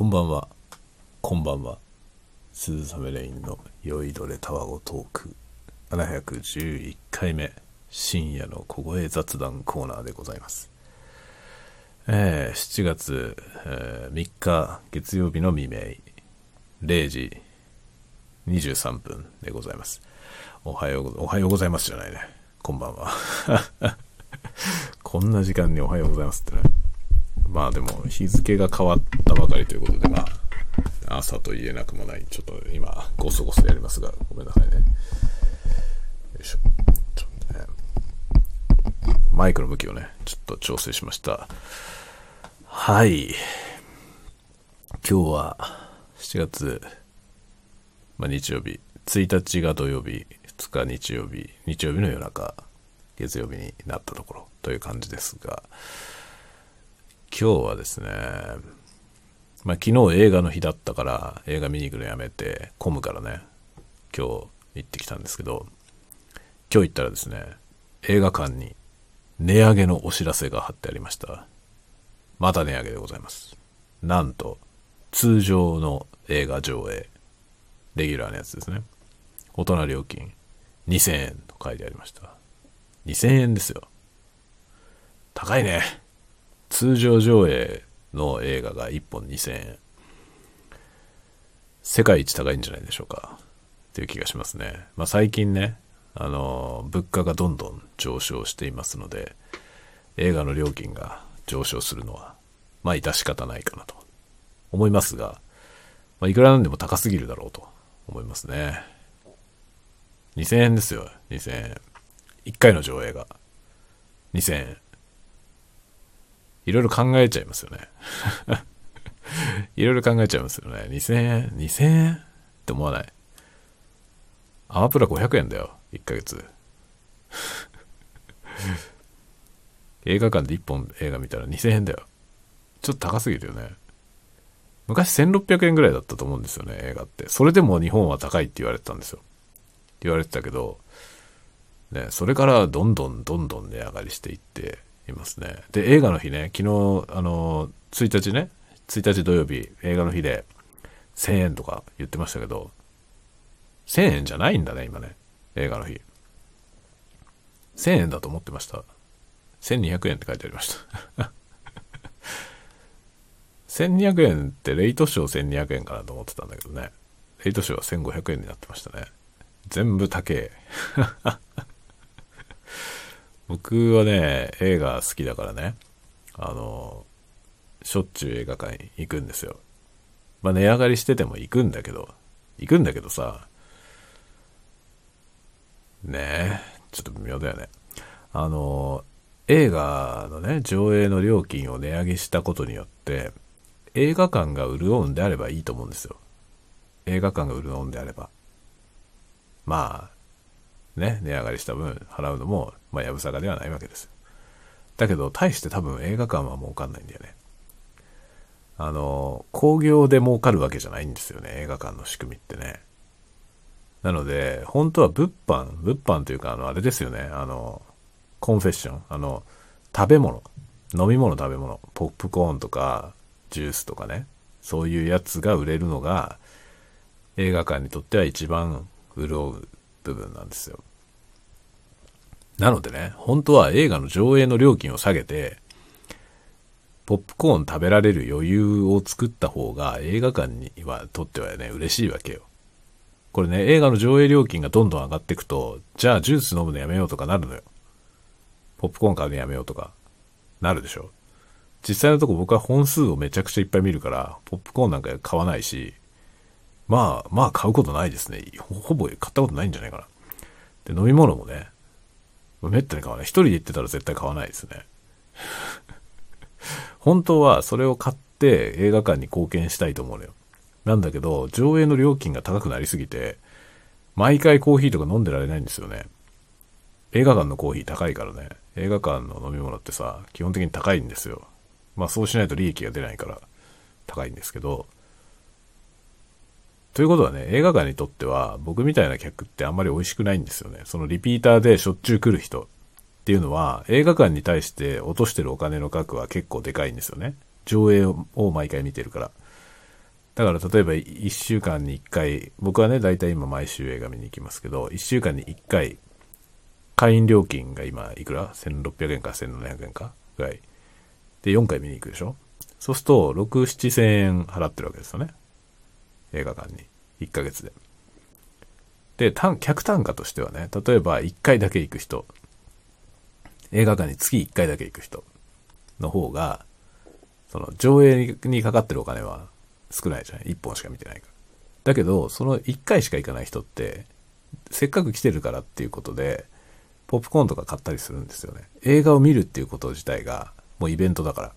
こんばんは。こんばんは。鈴雨レインの酔いどれタワゴトーク711回目深夜の小声雑談コーナーでございます。えー、7月、えー3日月曜日の未明0時23分でございます。おはよう、おはようございますじゃないね。こんばんは。こんな時間におはようございますってね。まあでも日付が変わったばかりということで、まあ、朝と言えなくもない。ちょっと今、ごそごそやりますが、ごめんなさいね。よいしょ。ちょっとね、マイクの向きをね、ちょっと調整しました。はい。今日は7月、まあ、日曜日、1日が土曜日、2日日曜日、日曜日の夜中、月曜日になったところという感じですが、今日はですね、まあ、昨日映画の日だったから映画見に行くのやめて混むからね今日行ってきたんですけど今日行ったらですね映画館に値上げのお知らせが貼ってありました。また値上げでございます。なんと通常の映画上映レギュラーのやつですね。大人料金2000円と書いてありました。2000円ですよ。高いね。通常上映の映画が1本2000円。世界一高いんじゃないでしょうか。っていう気がしますね、まあ、最近ねあの物価がどんどん上昇していますので映画の料金が上昇するのはまあ致し方ないかなと。思いますが、まあ、いくらなんでも高すぎるだろうと。思いますね。2000円ですよ。2000円。1回の上映が。2000円。いろいろ考えちゃいますよね。いろいろ考えちゃいますよね。2000円 ?2000 円？って思わない？アマプラ500円だよ。1ヶ月。映画館で1本映画見たら2000円だよ。ちょっと高すぎるよね。昔1600円ぐらいだったと思うんですよね、映画って。それでも日本は高いって言われてたんですよ。言われてたけど、ね、それからどんどんどんどん値上がりしていって、いますね。で、映画の日ね、昨日、あの、1日ね、1日土曜日、映画の日で1000円とか言ってましたけど、1000円じゃないんだね、今ね。映画の日。1000円だと思ってました。1200円って書いてありました。1200円ってレイトショー1200円かなと思ってたんだけどね。レイトショーは1500円になってましたね。全部高え。僕はね、映画好きだからね、あの、しょっちゅう映画館に行くんですよ。まあ値上がりしてても行くんだけど、行くんだけどさ、ねえ、ちょっと微妙だよね。あの、映画のね、上映の料金を値上げしたことによって、映画館が潤うんであればいいと思うんですよ。映画館が潤うんであれば。まあ、ね、値上がりした分払うのも、まあ、やぶさかではないわけです。だけど、大して多分映画館は儲かんないんだよね。あの、興行で儲かるわけじゃないんですよね、映画館の仕組みってね。なので、本当は物販、物販というか、あの、あれですよね、あの、コンフェッション、あの、食べ物、飲み物食べ物、ポップコーンとか、ジュースとかね、そういうやつが売れるのが、映画館にとっては一番潤う部分なんですよ。なのでね、本当は映画の上映の料金を下げて、ポップコーン食べられる余裕を作った方が映画館にはとってはね、嬉しいわけよ。これね、映画の上映料金がどんどん上がっていくと、じゃあジュース飲むのやめようとかなるのよ。ポップコーン買うのやめようとか、なるでしょ。実際のとこ僕は本数をめちゃくちゃいっぱい見るから、ポップコーンなんか買わないし、まあ、まあ買うことないですね。ほぼ買ったことないんじゃないかな。で、飲み物もね、めったに買わない。一人で行ってたら絶対買わないですね。本当はそれを買って映画館に貢献したいと思うのよ。なんだけど、上映の料金が高くなりすぎて、毎回コーヒーとか飲んでられないんですよね。映画館のコーヒー高いからね。映画館の飲み物ってさ、基本的に高いんですよ。まあそうしないと利益が出ないから高いんですけど、ということはね、映画館にとっては、僕みたいな客ってあんまり美味しくないんですよね。そのリピーターでしょっちゅう来る人っていうのは、映画館に対して落としてるお金の額は結構でかいんですよね。上映を毎回見てるから。だから例えば1週間に1回、僕はね、大体今毎週映画見に行きますけど、1週間に1回、会員料金が今いくら ?1600 円か1700円かぐらい。で、4回見に行くでしょ？そうすると、6、7千円払ってるわけですよね。映画館に。1ヶ月で。で、客単価としてはね、例えば1回だけ行く人、映画館に月1回だけ行く人の方が、その上映にかかってるお金は少ないじゃん。1本しか見てないから。だけど、その1回しか行かない人って、せっかく来てるからっていうことで、ポップコーンとか買ったりするんですよね。映画を見るっていうこと自体が、もうイベントだから。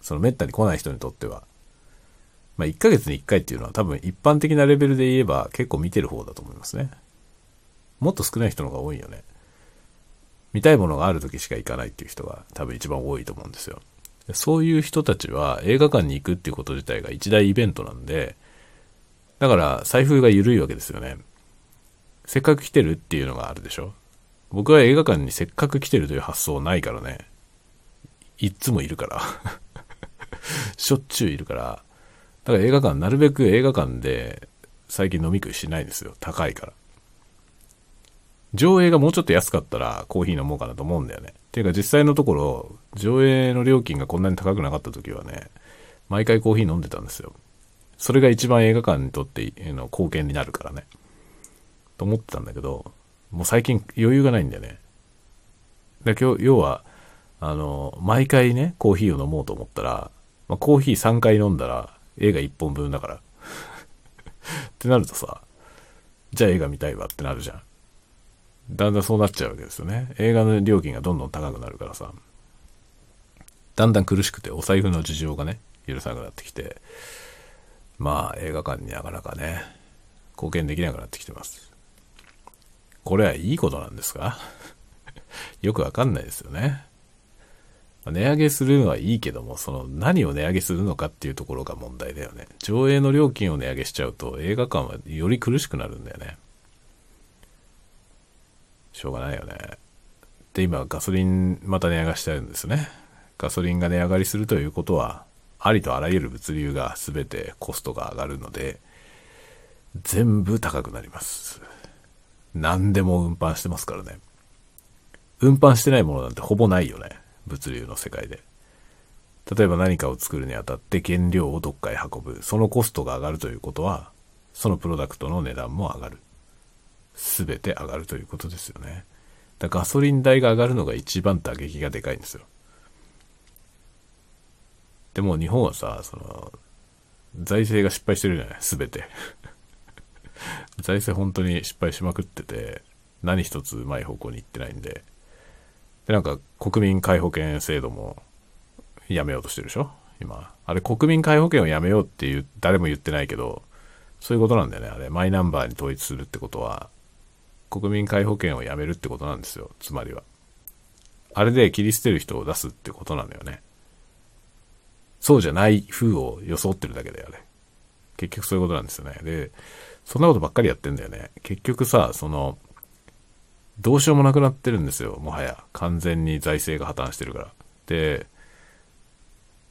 その滅多に来ない人にとっては。まあ、1ヶ月に1回っていうのは多分一般的なレベルで言えば結構見てる方だと思いますね。もっと少ない人の方が多いよね。見たいものがある時しか行かないっていう人が多分一番多いと思うんですよ。そういう人たちは映画館に行くっていうこと自体が一大イベントなんで、だから財布が緩いわけですよね。せっかく来てるっていうのがあるでしょ。僕は映画館にせっかく来てるという発想ないからね。いっつもいるから しょっちゅういるから。だから映画館、なるべく映画館で最近飲み食いしないですよ。高いから。上映がもうちょっと安かったらコーヒー飲もうかなと思うんだよね。ていうか実際のところ、上映の料金がこんなに高くなかった時はね、毎回コーヒー飲んでたんですよ。それが一番映画館にとっての貢献になるからね。と思ってたんだけど、もう最近余裕がないんだよね。で今日、要は、あの、毎回ね、コーヒーを飲もうと思ったら、まあ、コーヒー3回飲んだら映画1本分だから ってなるとさ、じゃあ映画見たいわってなるじゃん。だんだんそうなっちゃうわけですよね。映画の料金がどんどん高くなるからさ、だんだん苦しくてお財布の事情がね、許さなくなってきて、まあ映画館になかなかね、貢献できなくなってきてます。これはいいことなんですか？よくわかんないですよね。値上げするのはいいけども、その何を値上げするのかっていうところが問題だよね。上映の料金を値上げしちゃうと映画館はより苦しくなるんだよね。しょうがないよね。で、今ガソリンまた値上がしてるんですね。ガソリンが値上がりするということは、ありとあらゆる物流が全てコストが上がるので、全部高くなります。何でも運搬してますからね。運搬してないものなんてほぼないよね。物流の世界で。例えば何かを作るにあたって原料をどっかへ運ぶ。そのコストが上がるということは、そのプロダクトの値段も上がる。すべて上がるということですよね。だガソリン代が上がるのが一番打撃がでかいんですよ。でも日本はさ、その、財政が失敗してるじゃない？すべて。財政本当に失敗しまくってて、何一つうまい方向に行ってないんで。で、なんか国民皆保険制度もやめようとしてるでしょ？今。あれ国民皆保険をやめようっていう、誰も言ってないけど、そういうことなんだよね。あれ、マイナンバーに統一するってことは、国民皆保険をやめるってことなんですよ。つまりは。あれで切り捨てる人を出すってことなのよね。そうじゃない風を装ってるだけだよね。結局そういうことなんですよね。で、そんなことばっかりやってんだよね。結局さ、その、どうしようもなくなってるんですよ。もはや。完全に財政が破綻してるから。で、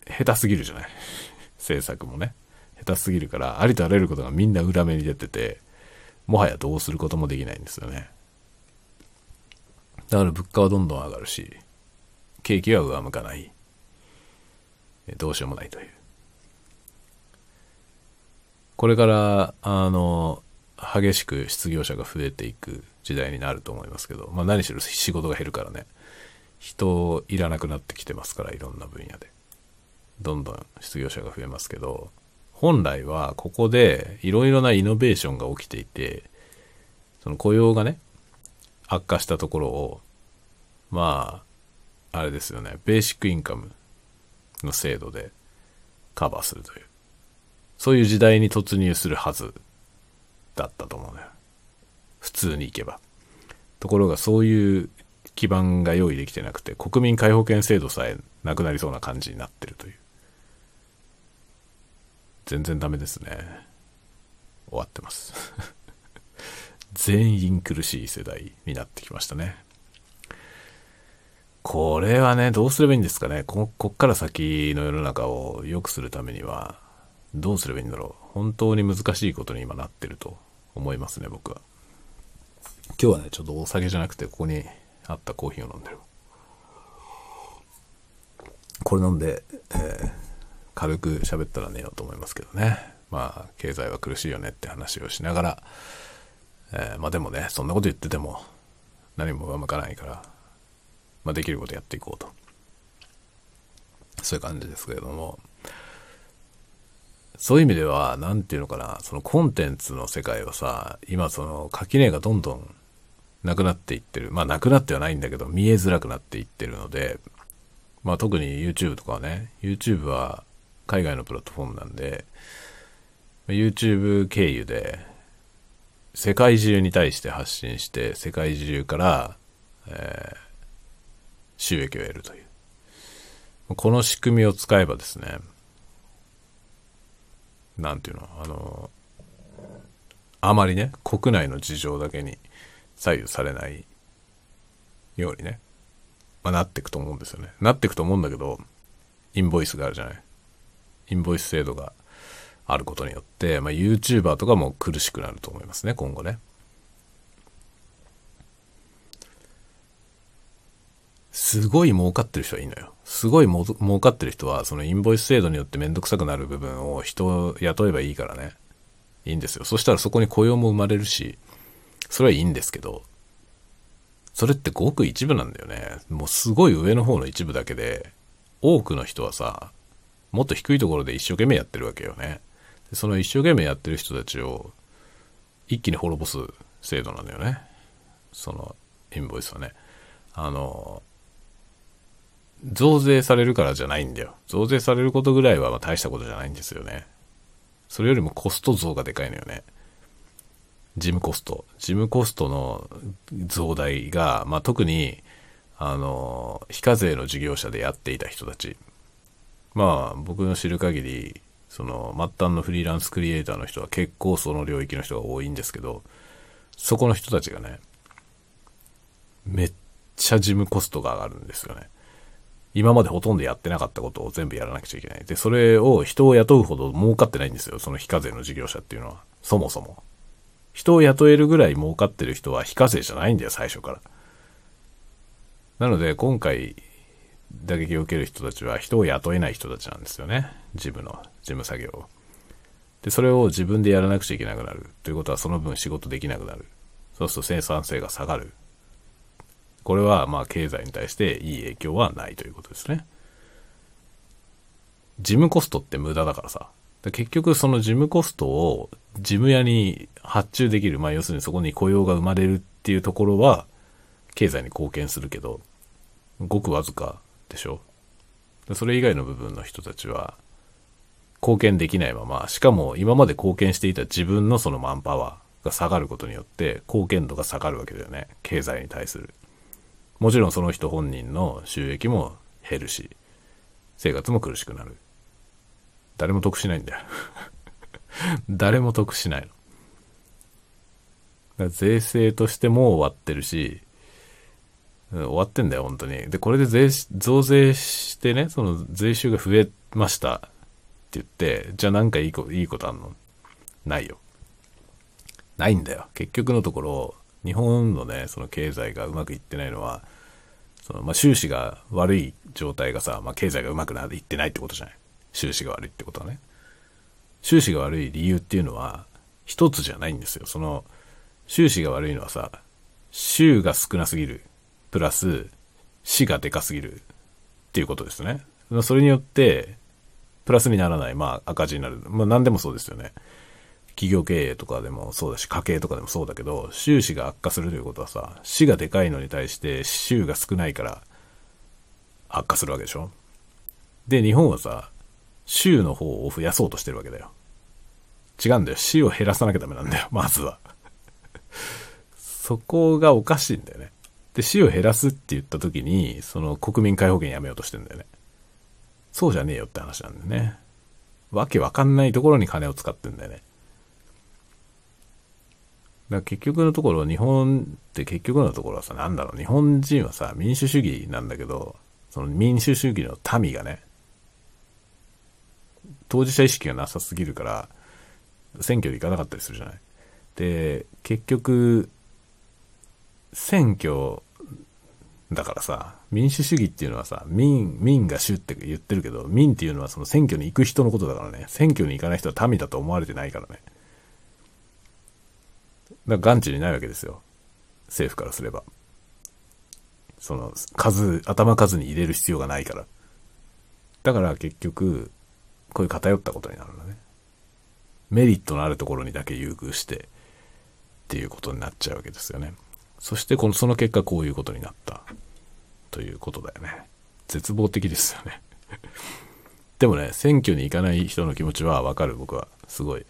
下手すぎるじゃない。政策もね。下手すぎるから、ありとあらゆることがみんな裏目に出てて、もはやどうすることもできないんですよね。だから物価はどんどん上がるし、景気は上向かない。どうしようもないという。これから、あの、激しく失業者が増えていく時代になると思いますけど、まあ何しろ仕事が減るからね、人いらなくなってきてますから、いろんな分野で。どんどん失業者が増えますけど、本来はここでいろいろなイノベーションが起きていて、その雇用がね、悪化したところを、まあ、あれですよね、ベーシックインカムの制度でカバーするという、そういう時代に突入するはず。だったと思うのよ。普通に行けば。ところがそういう基盤が用意できてなくて、国民皆保険制度さえなくなりそうな感じになってるという。全然ダメですね。終わってます。全員苦しい世代になってきましたね。これはね、どうすればいいんですかね。ここっから先の世の中を良くするためには、どうすればいいんだろう。本当に難しいことに今なってると思いますね、僕は。今日はね、ちょっとお酒じゃなくて、ここにあったコーヒーを飲んでる。これ飲んで、えー、軽く喋ったら寝ようと思いますけどね。まあ、経済は苦しいよねって話をしながら、えー、まあでもね、そんなこと言ってても何も上向かないから、まあできることやっていこうと。そういう感じですけれども、そういう意味では、何て言うのかな、そのコンテンツの世界はさ、今その垣根がどんどんなくなっていってる。まあなくなってはないんだけど、見えづらくなっていってるので、まあ特に YouTube とかはね、YouTube は海外のプラットフォームなんで、YouTube 経由で世界中に対して発信して、世界中から、えー、収益を得るという。この仕組みを使えばですね、なんていうの、あの、あまりね、国内の事情だけに左右されないようにね、まあ、なっていくと思うんですよね。なっていくと思うんだけど、インボイスがあるじゃない。インボイス制度があることによって、まあ、YouTuber とかも苦しくなると思いますね、今後ね。すごい儲かってる人はいいのよ。すごい儲かってる人は、そのインボイス制度によってめんどくさくなる部分を人を雇えばいいからね。いいんですよ。そしたらそこに雇用も生まれるし、それはいいんですけど、それってごく一部なんだよね。もうすごい上の方の一部だけで、多くの人はさ、もっと低いところで一生懸命やってるわけよね。その一生懸命やってる人たちを一気に滅ぼす制度なんだよね。そのインボイスはね。あの、増税されるからじゃないんだよ。増税されることぐらいはま大したことじゃないんですよね。それよりもコスト増がでかいのよね。事務コスト。事務コストの増大が、まあ、特に、あの、非課税の事業者でやっていた人たち。まあ、僕の知る限り、その末端のフリーランスクリエイターの人は結構その領域の人が多いんですけど、そこの人たちがね、めっちゃ事務コストが上がるんですよね。今までほとんどやってなかったことを全部やらなくちゃいけない。で、それを人を雇うほど儲かってないんですよ。その非課税の事業者っていうのは。そもそも。人を雇えるぐらい儲かってる人は非課税じゃないんだよ、最初から。なので、今回、打撃を受ける人たちは人を雇えない人たちなんですよね。事務の、事務作業を。で、それを自分でやらなくちゃいけなくなる。ということはその分仕事できなくなる。そうすると生産性が下がる。これはまあ経済に対していい影響はないということですね。事務コストって無駄だからさ。結局その事務コストを事務屋に発注できる。まあ要するにそこに雇用が生まれるっていうところは経済に貢献するけど、ごくわずかでしょそれ以外の部分の人たちは貢献できないまま、しかも今まで貢献していた自分のそのマンパワーが下がることによって貢献度が下がるわけだよね。経済に対する。もちろんその人本人の収益も減るし、生活も苦しくなる。誰も得しないんだよ 誰も得しないの。税制としても終わってるし、終わってんだよ、本当に。で、これで税、増税してね、その税収が増えましたって言って、じゃあなんかいいこといいことあんの？ないよ。ないんだよ。結局のところ、日本のね、その経済がうまくいってないのは、その、まあ、収支が悪い状態がさ、まあ、経済がうまくなっていってないってことじゃない？収支が悪いってことはね。収支が悪い理由っていうのは、一つじゃないんですよ。その、収支が悪いのはさ、週が少なすぎる。プラス、死がでかすぎるっていうことですね。それによって、プラスにならない、まあ赤字になる。まあ何でもそうですよね。企業経営とかでもそうだし、家計とかでもそうだけど、収支が悪化するということはさ、死がでかいのに対して収が少ないから悪化するわけでしょ？で、日本はさ、州の方を増やそうとしてるわけだよ。違うんだよ。死を減らさなきゃダメなんだよ、まずは。そこがおかしいんだよね。で、死を減らすって言った時に、その国民皆保険やめようとしてんだよね。そうじゃねえよって話なんだよね。わけわかんないところに金を使ってんだよね。だ結局のところ、日本って結局のところはさ、なんだろう、日本人はさ、民主主義なんだけど、その民主主義の民がね、当事者意識がなさすぎるから、選挙に行かなかったりするじゃない。で、結局、選挙だからさ、民主主義っていうのはさ、民、民が主って言ってるけど、民っていうのはその選挙に行く人のことだからね。選挙に行かない人は民だと思われてないからね。だから眼中にないわけですよ。政府からすれば。その、数、頭数に入れる必要がないから。だから結局、こういう偏ったことになるんだね。メリットのあるところにだけ優遇して、っていうことになっちゃうわけですよね。そしてこの、その結果こういうことになった。ということだよね。絶望的ですよね。でもね、選挙に行かない人の気持ちはわかる、僕は。すごい。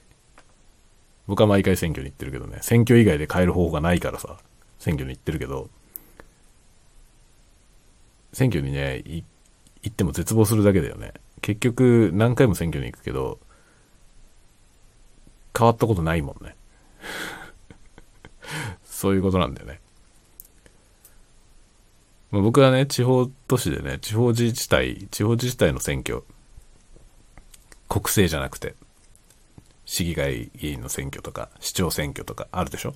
僕は毎回選挙に行ってるけどね、選挙以外で変える方法がないからさ、選挙に行ってるけど、選挙にね、行っても絶望するだけだよね。結局、何回も選挙に行くけど、変わったことないもんね。そういうことなんだよね。まあ、僕はね、地方都市でね、地方自治体、地方自治体の選挙、国政じゃなくて、市議会議員の選挙とか、市長選挙とかあるでしょ？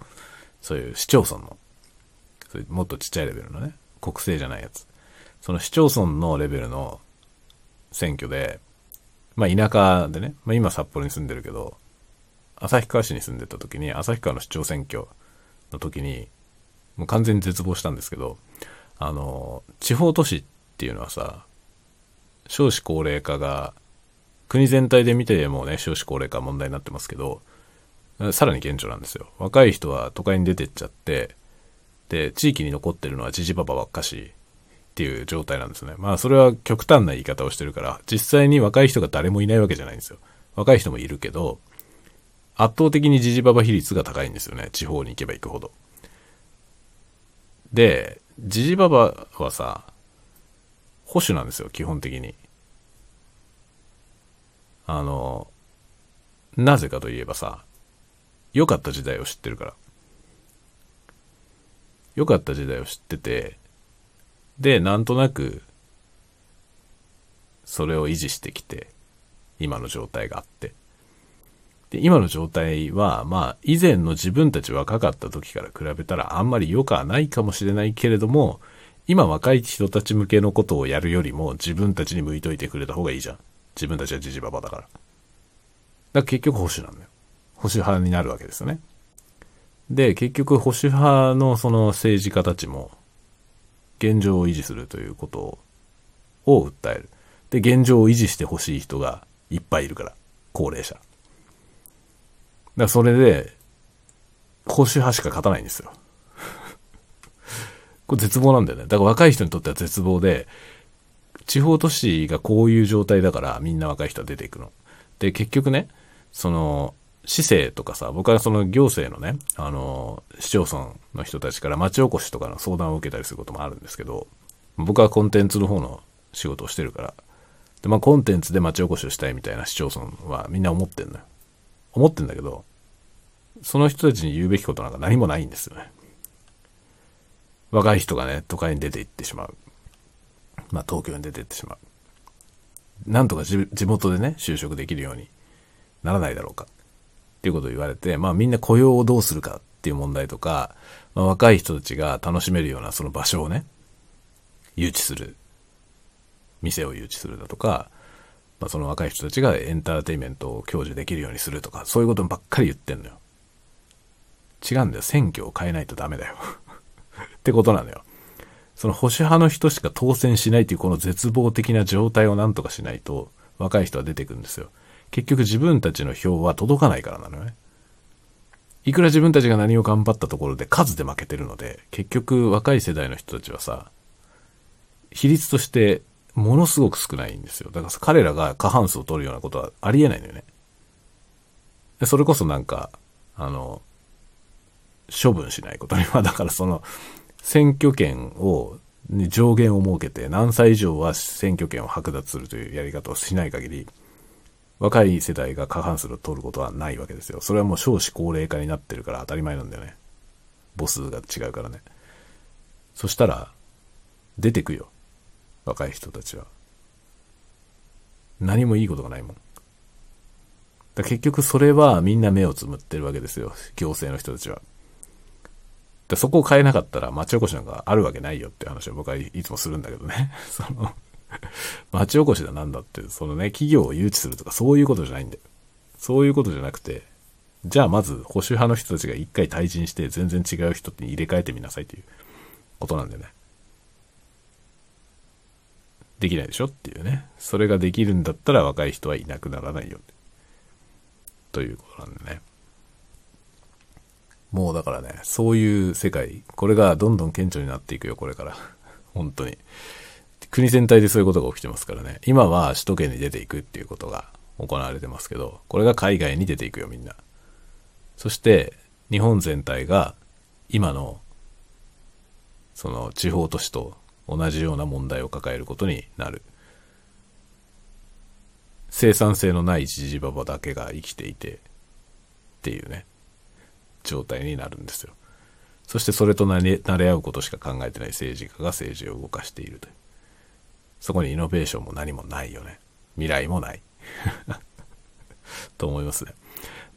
そういう市町村の、そういうもっとちっちゃいレベルのね、国政じゃないやつ。その市町村のレベルの選挙で、まあ田舎でね、まあ今札幌に住んでるけど、旭川市に住んでた時に、旭川の市長選挙の時に、もう完全に絶望したんですけど、あの、地方都市っていうのはさ、少子高齢化が、国全体で見てもね、少子高齢化問題になってますけど、さらに顕著なんですよ。若い人は都会に出てっちゃって、で、地域に残ってるのはジジババばっかしっていう状態なんですね。まあそれは極端な言い方をしてるから、実際に若い人が誰もいないわけじゃないんですよ。若い人もいるけど、圧倒的にジジババ比率が高いんですよね。地方に行けば行くほど。で、ジジババはさ、保守なんですよ、基本的に。あの、なぜかといえばさ、良かった時代を知ってるから。良かった時代を知ってて、で、なんとなく、それを維持してきて、今の状態があって。で、今の状態は、まあ、以前の自分たち若かった時から比べたらあんまり良くはないかもしれないけれども、今若い人たち向けのことをやるよりも自分たちに向いといてくれた方がいいじゃん。自分たちはジジババだから。だから結局保守なんだよ。保守派になるわけですよね。で、結局保守派のその政治家たちも、現状を維持するということを訴える。で、現状を維持してほしい人がいっぱいいるから。高齢者。だからそれで、保守派しか勝たないんですよ。これ絶望なんだよね。だから若い人にとっては絶望で、地方都市がこういう状態だからみんな若い人は出ていくの。で、結局ね、その、市政とかさ、僕はその行政のね、あの、市町村の人たちから町おこしとかの相談を受けたりすることもあるんですけど、僕はコンテンツの方の仕事をしてるから、で、まあコンテンツで町おこしをしたいみたいな市町村はみんな思ってんのよ。思ってんだけど、その人たちに言うべきことなんか何もないんですよね。若い人がね、都会に出て行ってしまう。まあ東京に出てってしまう。なんとか地元でね、就職できるようにならないだろうか。っていうことを言われて、まあみんな雇用をどうするかっていう問題とか、まあ、若い人たちが楽しめるようなその場所をね、誘致する。店を誘致するだとか、まあその若い人たちがエンターテイメントを享受できるようにするとか、そういうことばっかり言ってんのよ。違うんだよ。選挙を変えないとダメだよ。ってことなのよ。その保守派の人しか当選しないというこの絶望的な状態をなんとかしないと、若い人は出てくるんですよ。結局自分たちの票は届かないからなのね。いくら自分たちが何を頑張ったところで数で負けてるので、結局若い世代の人たちはさ、比率としてものすごく少ないんですよ。だから彼らが過半数を取るようなことはありえないのよね。でそれこそなんか、あの、処分しないことには、だからその、選挙権を、上限を設けて何歳以上は選挙権を剥奪するというやり方をしない限り、若い世代が過半数を取ることはないわけですよ。それはもう少子高齢化になってるから当たり前なんだよね。母数が違うからね。そしたら、出てくよ。若い人たちは。何もいいことがないもん。だ結局それはみんな目をつむってるわけですよ。行政の人たちは。でそこを変えなかったら町おこしなんかあるわけないよって話を僕はいつもするんだけどね。その、町おこしだなんだって、そのね、企業を誘致するとかそういうことじゃないんだよ。そういうことじゃなくて、じゃあまず保守派の人たちが一回退陣して全然違う人に入れ替えてみなさいということなんでね。できないでしょっていうね。それができるんだったら若い人はいなくならないよ。ということなんでね。もうだからね、そういう世界、これがどんどん顕著になっていくよ、これから。本当に。国全体でそういうことが起きてますからね。今は首都圏に出ていくっていうことが行われてますけど、これが海外に出ていくよ、みんな。そして、日本全体が今の、その地方都市と同じような問題を抱えることになる。生産性のないジジババだけが生きていて、っていうね。状態になるんですよ。そしてそれと慣れ合うことしか考えてない政治家が政治を動かしているという。そこにイノベーションも何もないよね。未来もない。と思いますね。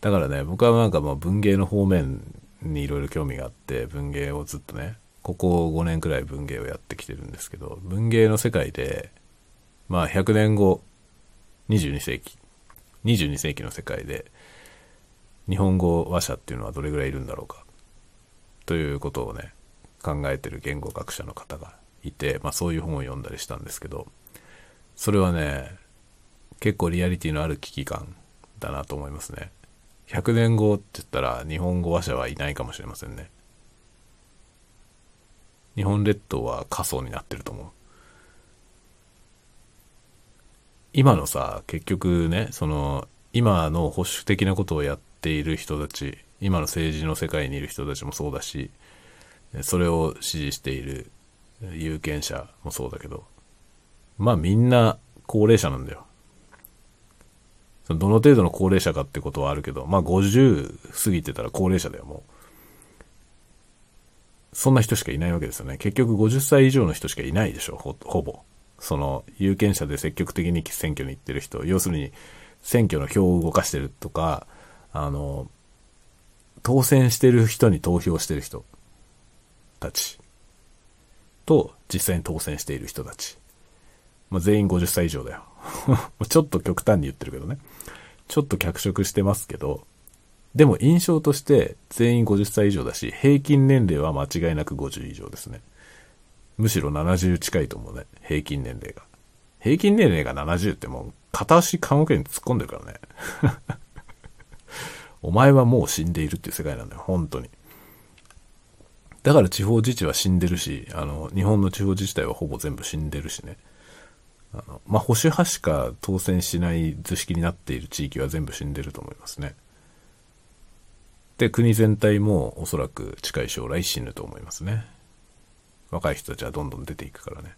だからね、僕はなんかまあ文芸の方面にいろいろ興味があって、文芸をずっとね、ここ5年くらい文芸をやってきてるんですけど、文芸の世界で、まあ100年後、22世紀、22世紀の世界で、日本語話者っていうのはどれぐらいいるんだろうかということをね考えてる言語学者の方がいて、まあ、そういう本を読んだりしたんですけどそれはね結構リアリティのある危機感だなと思いますね。100年後って言ったら日本語話者はいないかもしれませんね。日本列島は過疎になってると思う。今のさ結局ねその今の保守的なことをやってている人たち、今の政治の世界にいる人たちもそうだし、それを支持している有権者もそうだけど、まあみんな高齢者なんだよ。どの程度の高齢者かってことはあるけど、まあ50過ぎてたら高齢者だよ、もう。そんな人しかいないわけですよね。結局50歳以上の人しかいないでしょ、ほほぼ。その、有権者で積極的に選挙に行ってる人、要するに選挙の票を動かしてるとか、あの、当選してる人に投票してる人たちと実際に当選している人たち。まあ、全員50歳以上だよ。ちょっと極端に言ってるけどね。ちょっと脚色してますけど、でも印象として全員50歳以上だし、平均年齢は間違いなく50以上ですね。むしろ70近いと思うね。平均年齢が。平均年齢が70ってもう片足棺桶に突っ込んでるからね。お前はもう死んでいるっていう世界なんだよ、本当に。だから地方自治は死んでるし、あの、日本の地方自治体はほぼ全部死んでるしね。あの、まあ、保守派しか当選しない図式になっている地域は全部死んでると思いますね。で、国全体もおそらく近い将来死ぬと思いますね。若い人たちはどんどん出ていくからね。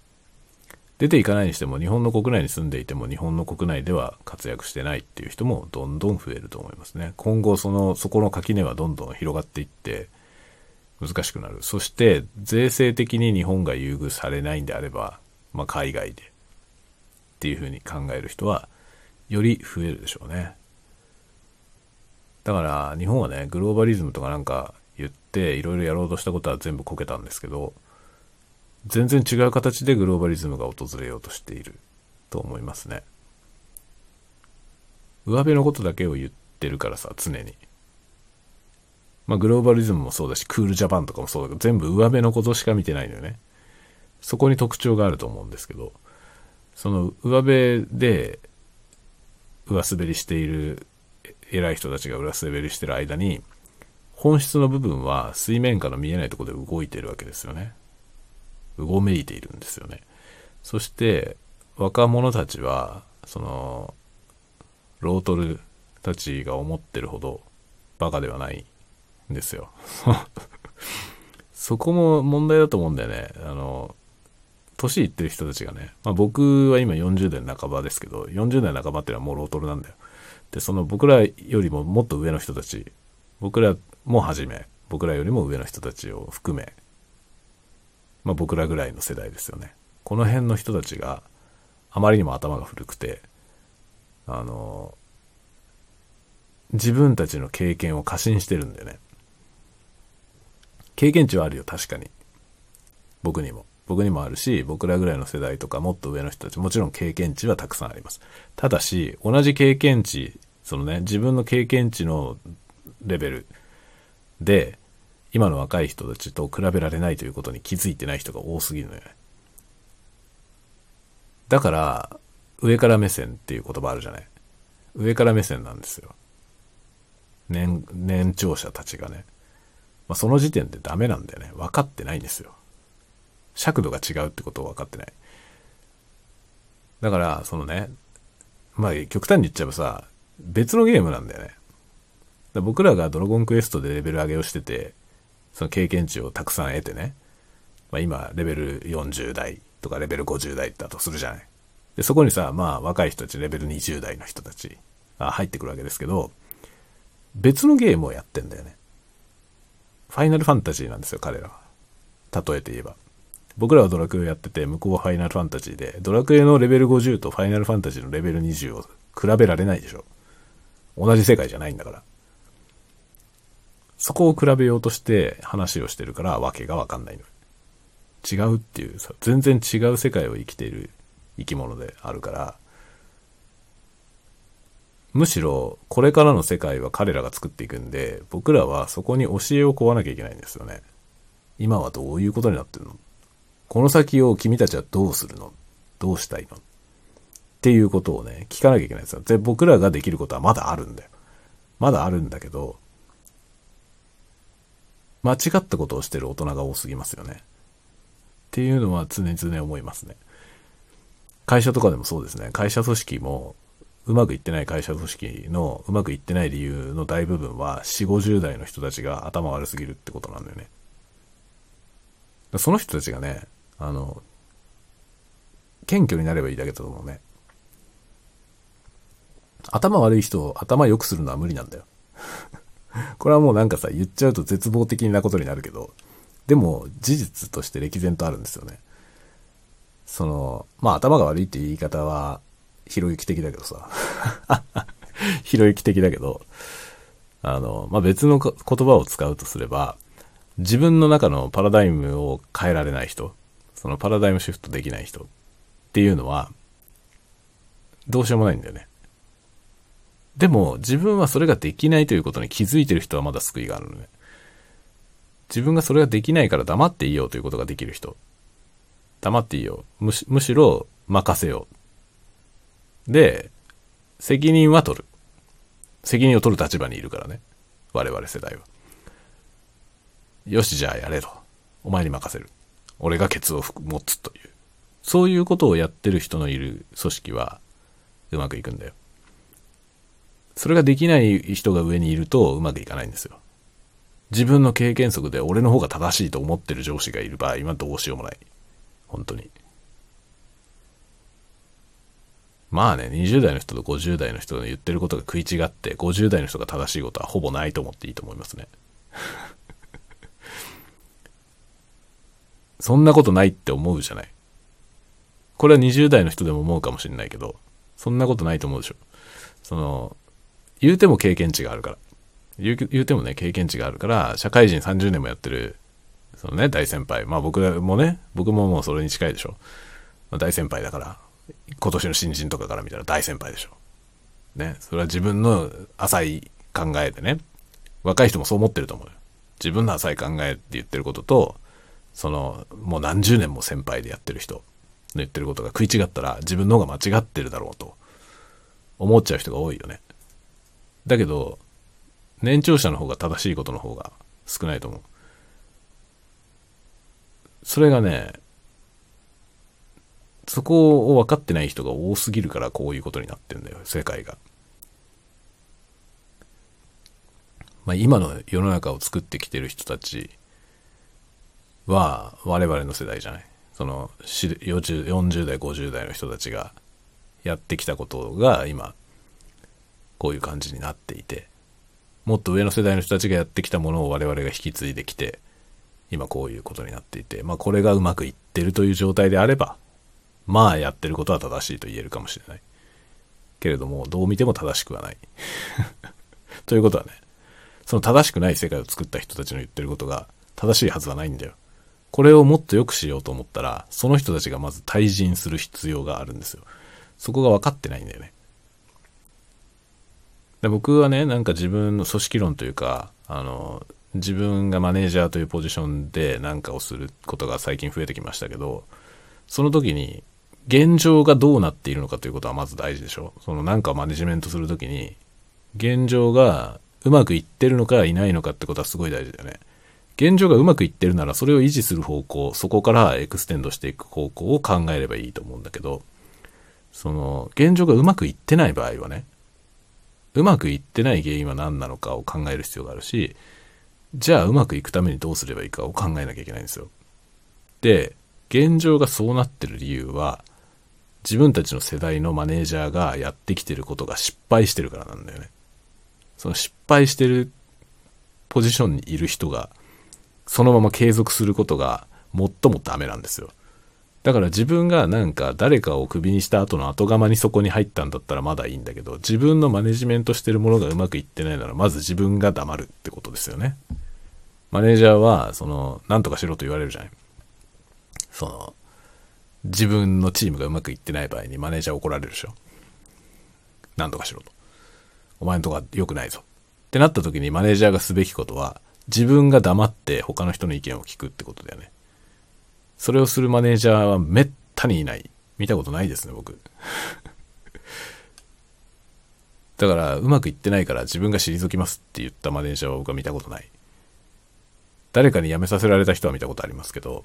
出ていかないにしても日本の国内に住んでいても日本の国内では活躍してないっていう人もどんどん増えると思いますね。今後その、そこの垣根はどんどん広がっていって難しくなる。そして税制的に日本が優遇されないんであれば、まあ、海外でっていうふうに考える人はより増えるでしょうね。だから日本はね、グローバリズムとかなんか言っていろいろやろうとしたことは全部こけたんですけど、全然違う形でグローバリズムが訪れようとしていると思いますね。上辺のことだけを言ってるからさ、常に。まあ、グローバリズムもそうだし、クールジャパンとかもそうだけど、全部上辺のことしか見てないのよね。そこに特徴があると思うんですけど、その上辺で上滑りしている偉い人たちが裏滑りしてる間に、本質の部分は水面下の見えないところで動いてるわけですよね。うごめいているんですよね。そして若者たちはそのロートルたちが思ってるほどバカではないんですよ。そこも問題だと思うんだよね。あの、年いってる人たちがね、まあ、僕は今40代半ばですけど、40代半ばっていうのはもうロートルなんだよ。で、その僕らよりももっと上の人たち、僕らもはじめ、僕らよりも上の人たちを含め、まあ、僕らぐらいの世代ですよね。この辺の人たちがあまりにも頭が古くて、あの、自分たちの経験を過信してるんだよね。経験値はあるよ、確かに。僕にも。僕にもあるし、僕らぐらいの世代とかもっと上の人たち、もちろん経験値はたくさんあります。ただし、同じ経験値、そのね、自分の経験値のレベルで、今の若い人たちと比べられないということに気づいてない人が多すぎるのよね。だから、上から目線っていう言葉あるじゃない。上から目線なんですよ。年、年長者たちがね。まあ、その時点でダメなんだよね。分かってないんですよ。尺度が違うってことを分かってない。だから、そのね、まあ極端に言っちゃえばさ、別のゲームなんだよね。僕らがドラゴンクエストでレベル上げをしてて、その経験値をたくさん得てね、まあ、今、レベル40代とかレベル50代だとするじゃない。で、そこにさ、まあ若い人たち、レベル20代の人たちが入ってくるわけですけど、別のゲームをやってんだよね。ファイナルファンタジーなんですよ、彼らは。例えて言えば。僕らはドラクエをやってて、向こうはファイナルファンタジーで、ドラクエのレベル50とファイナルファンタジーのレベル20を比べられないでしょ。同じ世界じゃないんだから。そこを比べようとして話をしてるから、わけがわかんないの。違うっていうさ、全然違う世界を生きている生き物であるから、むしろこれからの世界は彼らが作っていくんで、僕らはそこに教えを請わなきゃいけないんですよね。今はどういうことになってるの？この先を君たちはどうするの？どうしたいの？っていうことをね、聞かなきゃいけないんですよ。で、僕らができることはまだあるんだよ。まだあるんだけど、間違ったことをしてる大人が多すぎますよね。っていうのは常々思いますね。会社とかでもそうですね。会社組織も、うまくいってない会社組織のうまくいってない理由の大部分は4、50代の人たちが頭悪すぎるってことなんだよね。その人たちがね、あの、謙虚になればいいだけだと思うね。頭悪い人を頭良くするのは無理なんだよ。これはもうなんかさ、言っちゃうと絶望的なことになるけど、でも事実として歴然とあるんですよね。その、まあ頭が悪いって言い方は、ひろゆき的だけどさ。ひろゆき的だけど、あの、まあ別の言葉を使うとすれば、自分の中のパラダイムを変えられない人。そのパラダイムシフトできない人っていうのは、どうしようもないんだよね。でも、自分はそれができないということに気づいてる人はまだ救いがあるのね。自分がそれができないから黙っていいよということができる人。黙っていいよ。むしむしろ任せよう。で、責任は取る。責任を取る立場にいるからね。我々世代は。よし、じゃあやれと。お前に任せる。俺がケツを持つという。そういうことをやってる人のいる組織は、うまくいくんだよ。それができない人が上にいるとうまくいかないんですよ。自分の経験則で俺の方が正しいと思ってる上司がいる場合はどうしようもない。本当に。まあね、20代の人と50代の人が言ってることが食い違って、50代の人が正しいことはほぼないと思っていいと思いますね。そんなことないって思うじゃない。これは20代の人でも思うかもしれないけど、そんなことないと思うでしょ。その、言うても経験値があるから。言う言うてもね、経験値があるから、社会人30年もやってる、そのね、大先輩。まあ僕もね、僕ももうそれに近いでしょ。まあ、大先輩だから、今年の新人とかから見たら大先輩でしょ。ね、それは自分の浅い考えでね、若い人もそう思ってると思うよ。自分の浅い考えって言ってることと、その、もう何十年も先輩でやってる人の言ってることが食い違ったら自分の方が間違ってるだろうと思っちゃう人が多いよね。だけど、年長者の方が正しいことの方が少ないと思う。それがね、そこを分かってない人が多すぎるからこういうことになってんだよ、世界が。まあ今の世の中を作ってきてる人たちは我々の世代じゃない。その 40, 40代、50代の人たちがやってきたことが今、こういう感じになっていて、もっと上の世代の人たちがやってきたものを我々が引き継いできて、今こういうことになっていて、まあこれがうまくいってるという状態であれば、まあやってることは正しいと言えるかもしれない。けれども、どう見ても正しくはない。ということはね、その正しくない世界を作った人たちの言ってることが正しいはずはないんだよ。これをもっと良くしようと思ったら、その人たちがまず退陣する必要があるんですよ。そこが分かってないんだよね。で僕はね、なんか自分の組織論というか、あの、自分がマネージャーというポジションで何かをすることが最近増えてきましたけど、その時に現状がどうなっているのかということはまず大事でしょ。そのなんかマネジメントする時に、現状がうまくいってるのかいないのかってことはすごい大事だよね。現状がうまくいってるならそれを維持する方向、そこから extend していく方向を考えればいいと思うんだけど、その、現状がうまくいってない場合はね、うまくいってない原因は何なのかを考える必要があるし、じゃあうまくいくためにどうすればいいかを考えなきゃいけないんですよ。で、現状がそうなってる理由は、自分たちの世代のマネージャーがやってきてることが失敗してるからなんだよね。その失敗してるポジションにいる人が、そのまま継続することが最もダメなんですよ。だから自分がなんか誰かをクビにした後の後釜にそこに入ったんだったらまだいいんだけど、自分のマネジメントしてるものがうまくいってないなら、まず自分が黙るってことですよね。マネージャーは、その、なんとかしろと言われるじゃない。その、自分のチームがうまくいってない場合にマネージャー怒られるでしょ。なんとかしろと。お前のとこは良くないぞ。ってなった時にマネージャーがすべきことは、自分が黙って他の人の意見を聞くってことだよね。それをするマネージャーはめったにいない。見たことないですね、僕。だから、うまくいってないから自分が退きますって言ったマネージャーは僕は見たことない。誰かに辞めさせられた人は見たことありますけど、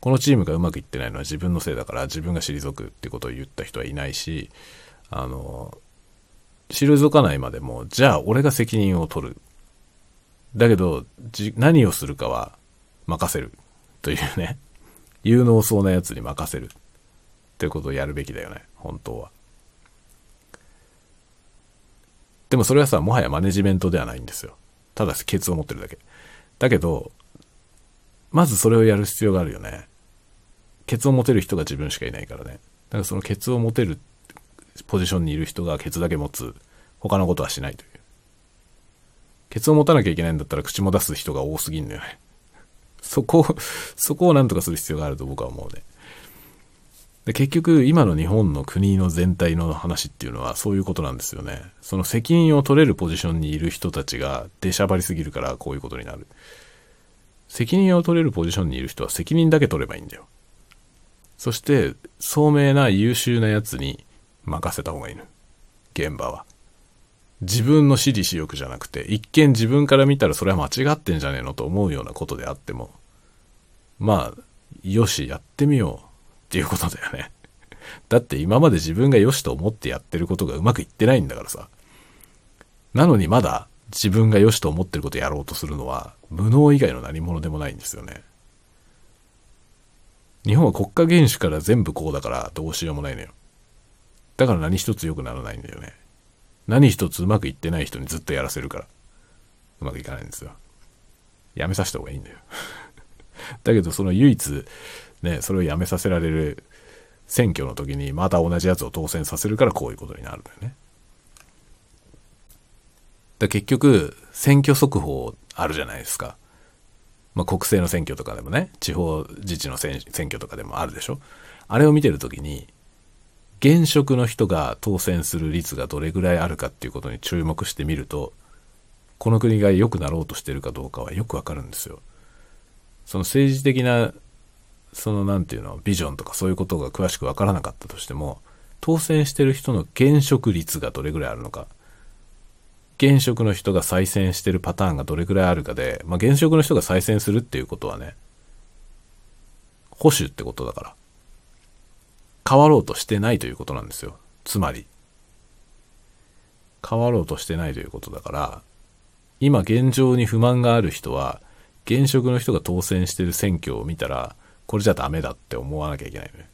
このチームがうまくいってないのは自分のせいだから自分が退くってことを言った人はいないし、あの、退かないまでも、じゃあ俺が責任を取る。だけど、何をするかは任せる。というね、有能そうなやつに任せる。っていうことをやるべきだよね、本当は。でもそれはさ、もはやマネジメントではないんですよ。ただしケツを持ってるだけ。だけど、まずそれをやる必要があるよね。ケツを持てる人が自分しかいないからね。だからそのケツを持てるポジションにいる人がケツだけ持つ。他のことはしないという。ケツを持たなきゃいけないんだったら口も出す人が多すぎんだよね。そこを、そこをなんとかする必要があると僕は思うね。で結局、今の日本の国の全体の話っていうのはそういうことなんですよね。その責任を取れるポジションにいる人たちが出しゃばりすぎるからこういうことになる。責任を取れるポジションにいる人は責任だけ取ればいいんだよ。そして、聡明な優秀なやつに任せた方がいいの。現場は。自分の私利私欲じゃなくて、一見自分から見たらそれは間違ってんじゃねえのと思うようなことであっても、まあ、よし、やってみようっていうことだよね。だって今まで自分がよしと思ってやってることがうまくいってないんだからさ。なのにまだ自分が良しと思ってることやろうとするのは無能以外の何者でもないんですよね。日本は国家元首から全部こうだからどうしようもないのよ。だから何一つ良くならないんだよね。何一つうまくいってない人にずっとやらせるから。うまくいかないんですよ。やめさせた方がいいんだよ。だけどその唯一、ね、それをやめさせられる選挙の時にまた同じやつを当選させるからこういうことになるんだよね。だ結局、選挙速報あるじゃないですか。まあ、国政の選挙とかでもね、地方自治の選挙とかでもあるでしょ。あれを見てるときに、現職の人が当選する率がどれぐらいあるかっていうことに注目してみると、この国が良くなろうとしてるかどうかはよくわかるんですよ。その政治的な、そのなんていうの、ビジョンとかそういうことが詳しくわからなかったとしても、当選してる人の現職率がどれぐらいあるのか。現職の人が再選してるパターンがどれくらいあるかで、まあ、現職の人が再選するっていうことはね、保守ってことだから。変わろうとしてないということなんですよ。つまり。変わろうとしてないということだから、今現状に不満がある人は、現職の人が当選してる選挙を見たら、これじゃダメだって思わなきゃいけないのね。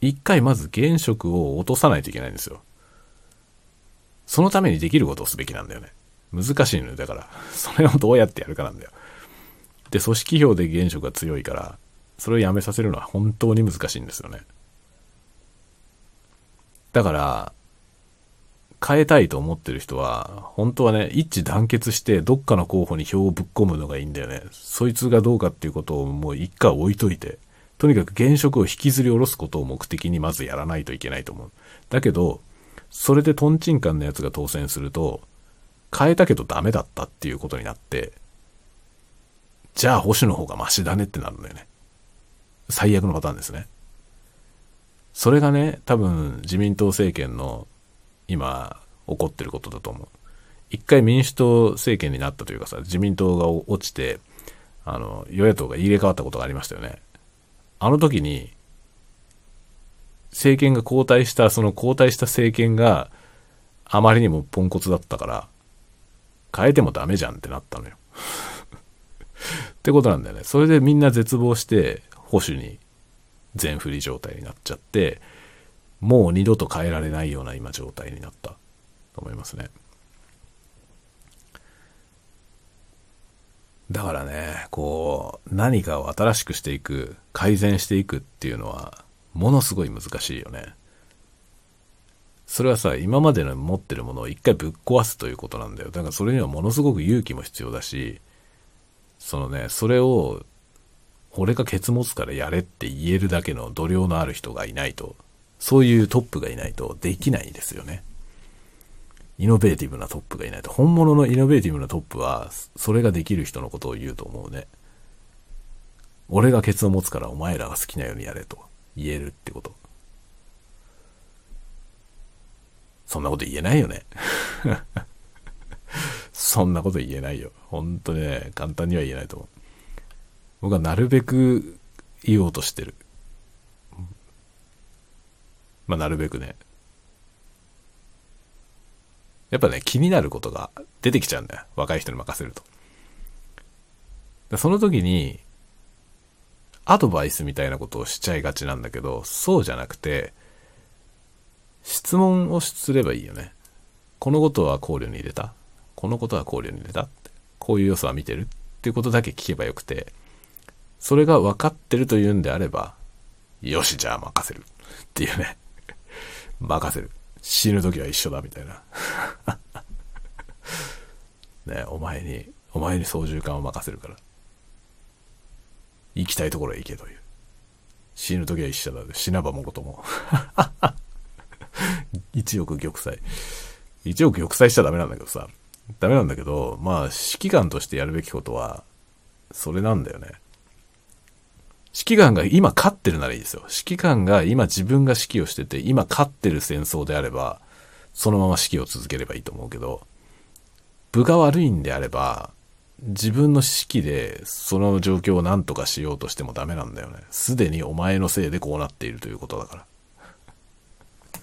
一回まず現職を落とさないといけないんですよ。そのためにできることをすべきなんだよね。難しいのよ。だから、それをどうやってやるかなんだよ。で、組織票で現職が強いから、それをやめさせるのは本当に難しいんですよね。だから、変えたいと思ってる人は、本当はね、一致団結してどっかの候補に票をぶっ込むのがいいんだよね。そいつがどうかっていうことをもう一回置いといて、とにかく現職を引きずり下ろすことを目的にまずやらないといけないと思う。だけど、それでトンチンカンのやつが当選すると、変えたけどダメだったっていうことになって、じゃあ保守の方がマシだねってなるんだよね。最悪のパターンですね。それがね、多分自民党政権の今起こってることだと思う。一回民主党政権になったというかさ、自民党が落ちて、あの、与野党が入れ替わったことがありましたよね。あの時に、政権が交代した、その交代した政権があまりにもポンコツだったから、変えてもダメじゃんってなったのよ。ってことなんだよね。それでみんな絶望して、保守に全振り状態になっちゃって、もう二度と変えられないような今状態になったと思いますね。だからね、こう、何かを新しくしていく、改善していくっていうのは、ものすごい難しいよね。それはさ、今までの持ってるものを一回ぶっ壊すということなんだよ。だからそれにはものすごく勇気も必要だし、そのね、それを、俺がケツ持つからやれって言えるだけの度量のある人がいないと、そういうトップがいないとできないですよね。イノベーティブなトップがいないと。本物のイノベーティブなトップは、それができる人のことを言うと思うね。俺がケツを持つからお前らが好きなようにやれと言えるってこと。そんなこと言えないよね。そんなこと言えないよ。ほんとね、簡単には言えないと思う。僕はなるべく言おうとしてる。まあ、なるべくね、やっぱね、気になることが出てきちゃうんだよ。若い人に任せると。その時に、アドバイスみたいなことをしちゃいがちなんだけど、そうじゃなくて、質問をすればいいよね。このことは考慮に入れたこのことは考慮に入れたこういう要素は見てるっていうことだけ聞けばよくて、それが分かってるというんであれば、よし、じゃあ任せる。っていうね。任せる。死ぬ時は一緒だみたいな。ねお前にお前に操縦桿を任せるから。行きたいところへ行けという。死ぬ時は一緒だ死なばもことも。一億玉砕。一億玉砕しちゃダメなんだけどさ。ダメなんだけどまあ指揮官としてやるべきことはそれなんだよね。指揮官が今勝ってるならいいですよ。指揮官が今自分が指揮をしてて、今勝ってる戦争であれば、そのまま指揮を続ければいいと思うけど、部が悪いんであれば、自分の指揮でその状況を何とかしようとしてもダメなんだよね。すでにお前のせいでこうなっているということだから。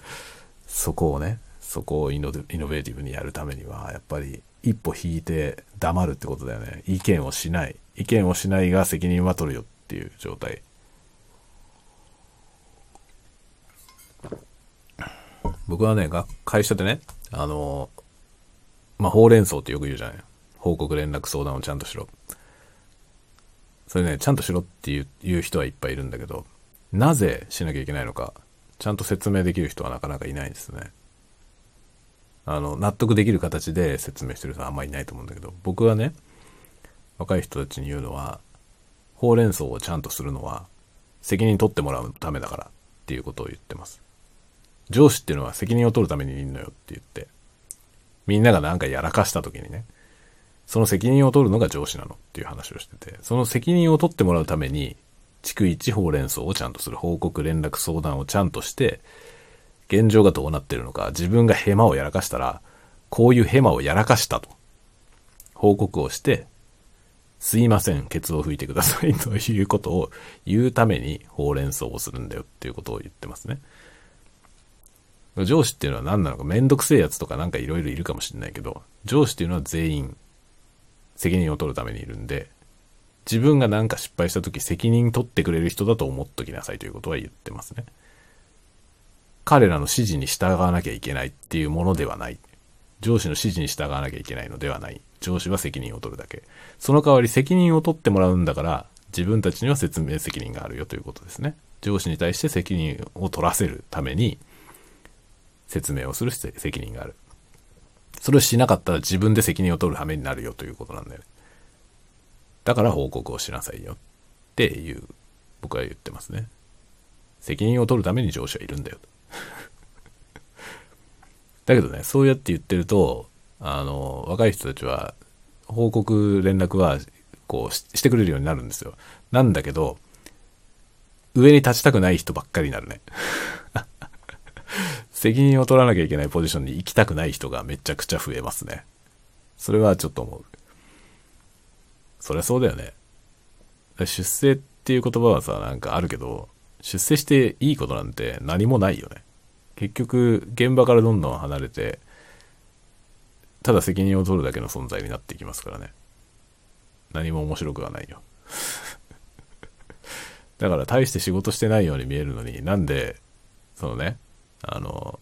そこをね、そこをイノベーティブにやるためには、やっぱり一歩引いて黙るってことだよね。意見をしない。意見をしないが責任は取るよっっていう状態。僕はね会社でねあのまあほうれん草ってよく言うじゃない。報告連絡相談をちゃんとしろ。それねちゃんとしろっていう言う人はいっぱいいるんだけどなぜしなきゃいけないのかちゃんと説明できる人はなかなかいないですね。あの納得できる形で説明してる人はあんまりいないと思うんだけど僕はね若い人たちに言うのはほうれん草をちゃんとするのは責任取ってもらうためだからっていうことを言ってます。上司っていうのは責任を取るためにいるのよって言って、みんながなんかやらかした時にね、その責任を取るのが上司なのっていう話をしてて、その責任を取ってもらうために、逐一ほうれん草をちゃんとする、報告、連絡、相談をちゃんとして、現状がどうなってるのか、自分がヘマをやらかしたら、こういうヘマをやらかしたと、報告をして、すいません、ケツを拭いてくださいということを言うためにほうれん草をするんだよっていうことを言ってますね。上司っていうのは何なのかめんどくせえやつとかなんかいろいろいるかもしれないけど、上司っていうのは全員責任を取るためにいるんで、自分が何か失敗した時責任取ってくれる人だと思っときなさいということは言ってますね。彼らの指示に従わなきゃいけないっていうものではない。上司の指示に従わなきゃいけないのではない。上司は責任を取るだけ。その代わり責任を取ってもらうんだから、自分たちには説明責任があるよということですね。上司に対して責任を取らせるために、説明をする責任がある。それをしなかったら自分で責任を取る羽目になるよということなんだよね。だから報告をしなさいよっていう、僕は言ってますね。責任を取るために上司はいるんだよ。だけどね、そうやって言ってると、あの、若い人たちは、報告、連絡は、こうし、てくれるようになるんですよ。なんだけど、上に立ちたくない人ばっかりになるね。責任を取らなきゃいけないポジションに行きたくない人がめちゃくちゃ増えますね。それはちょっと思う。そりゃそうだよね。出世っていう言葉はさ、なんかあるけど、出世していいことなんて何もないよね。結局、現場からどんどん離れて、ただ責任を取るだけの存在になっていきますからね。何も面白くはないよ。だから大して仕事してないように見えるのになんで、そのね、あの、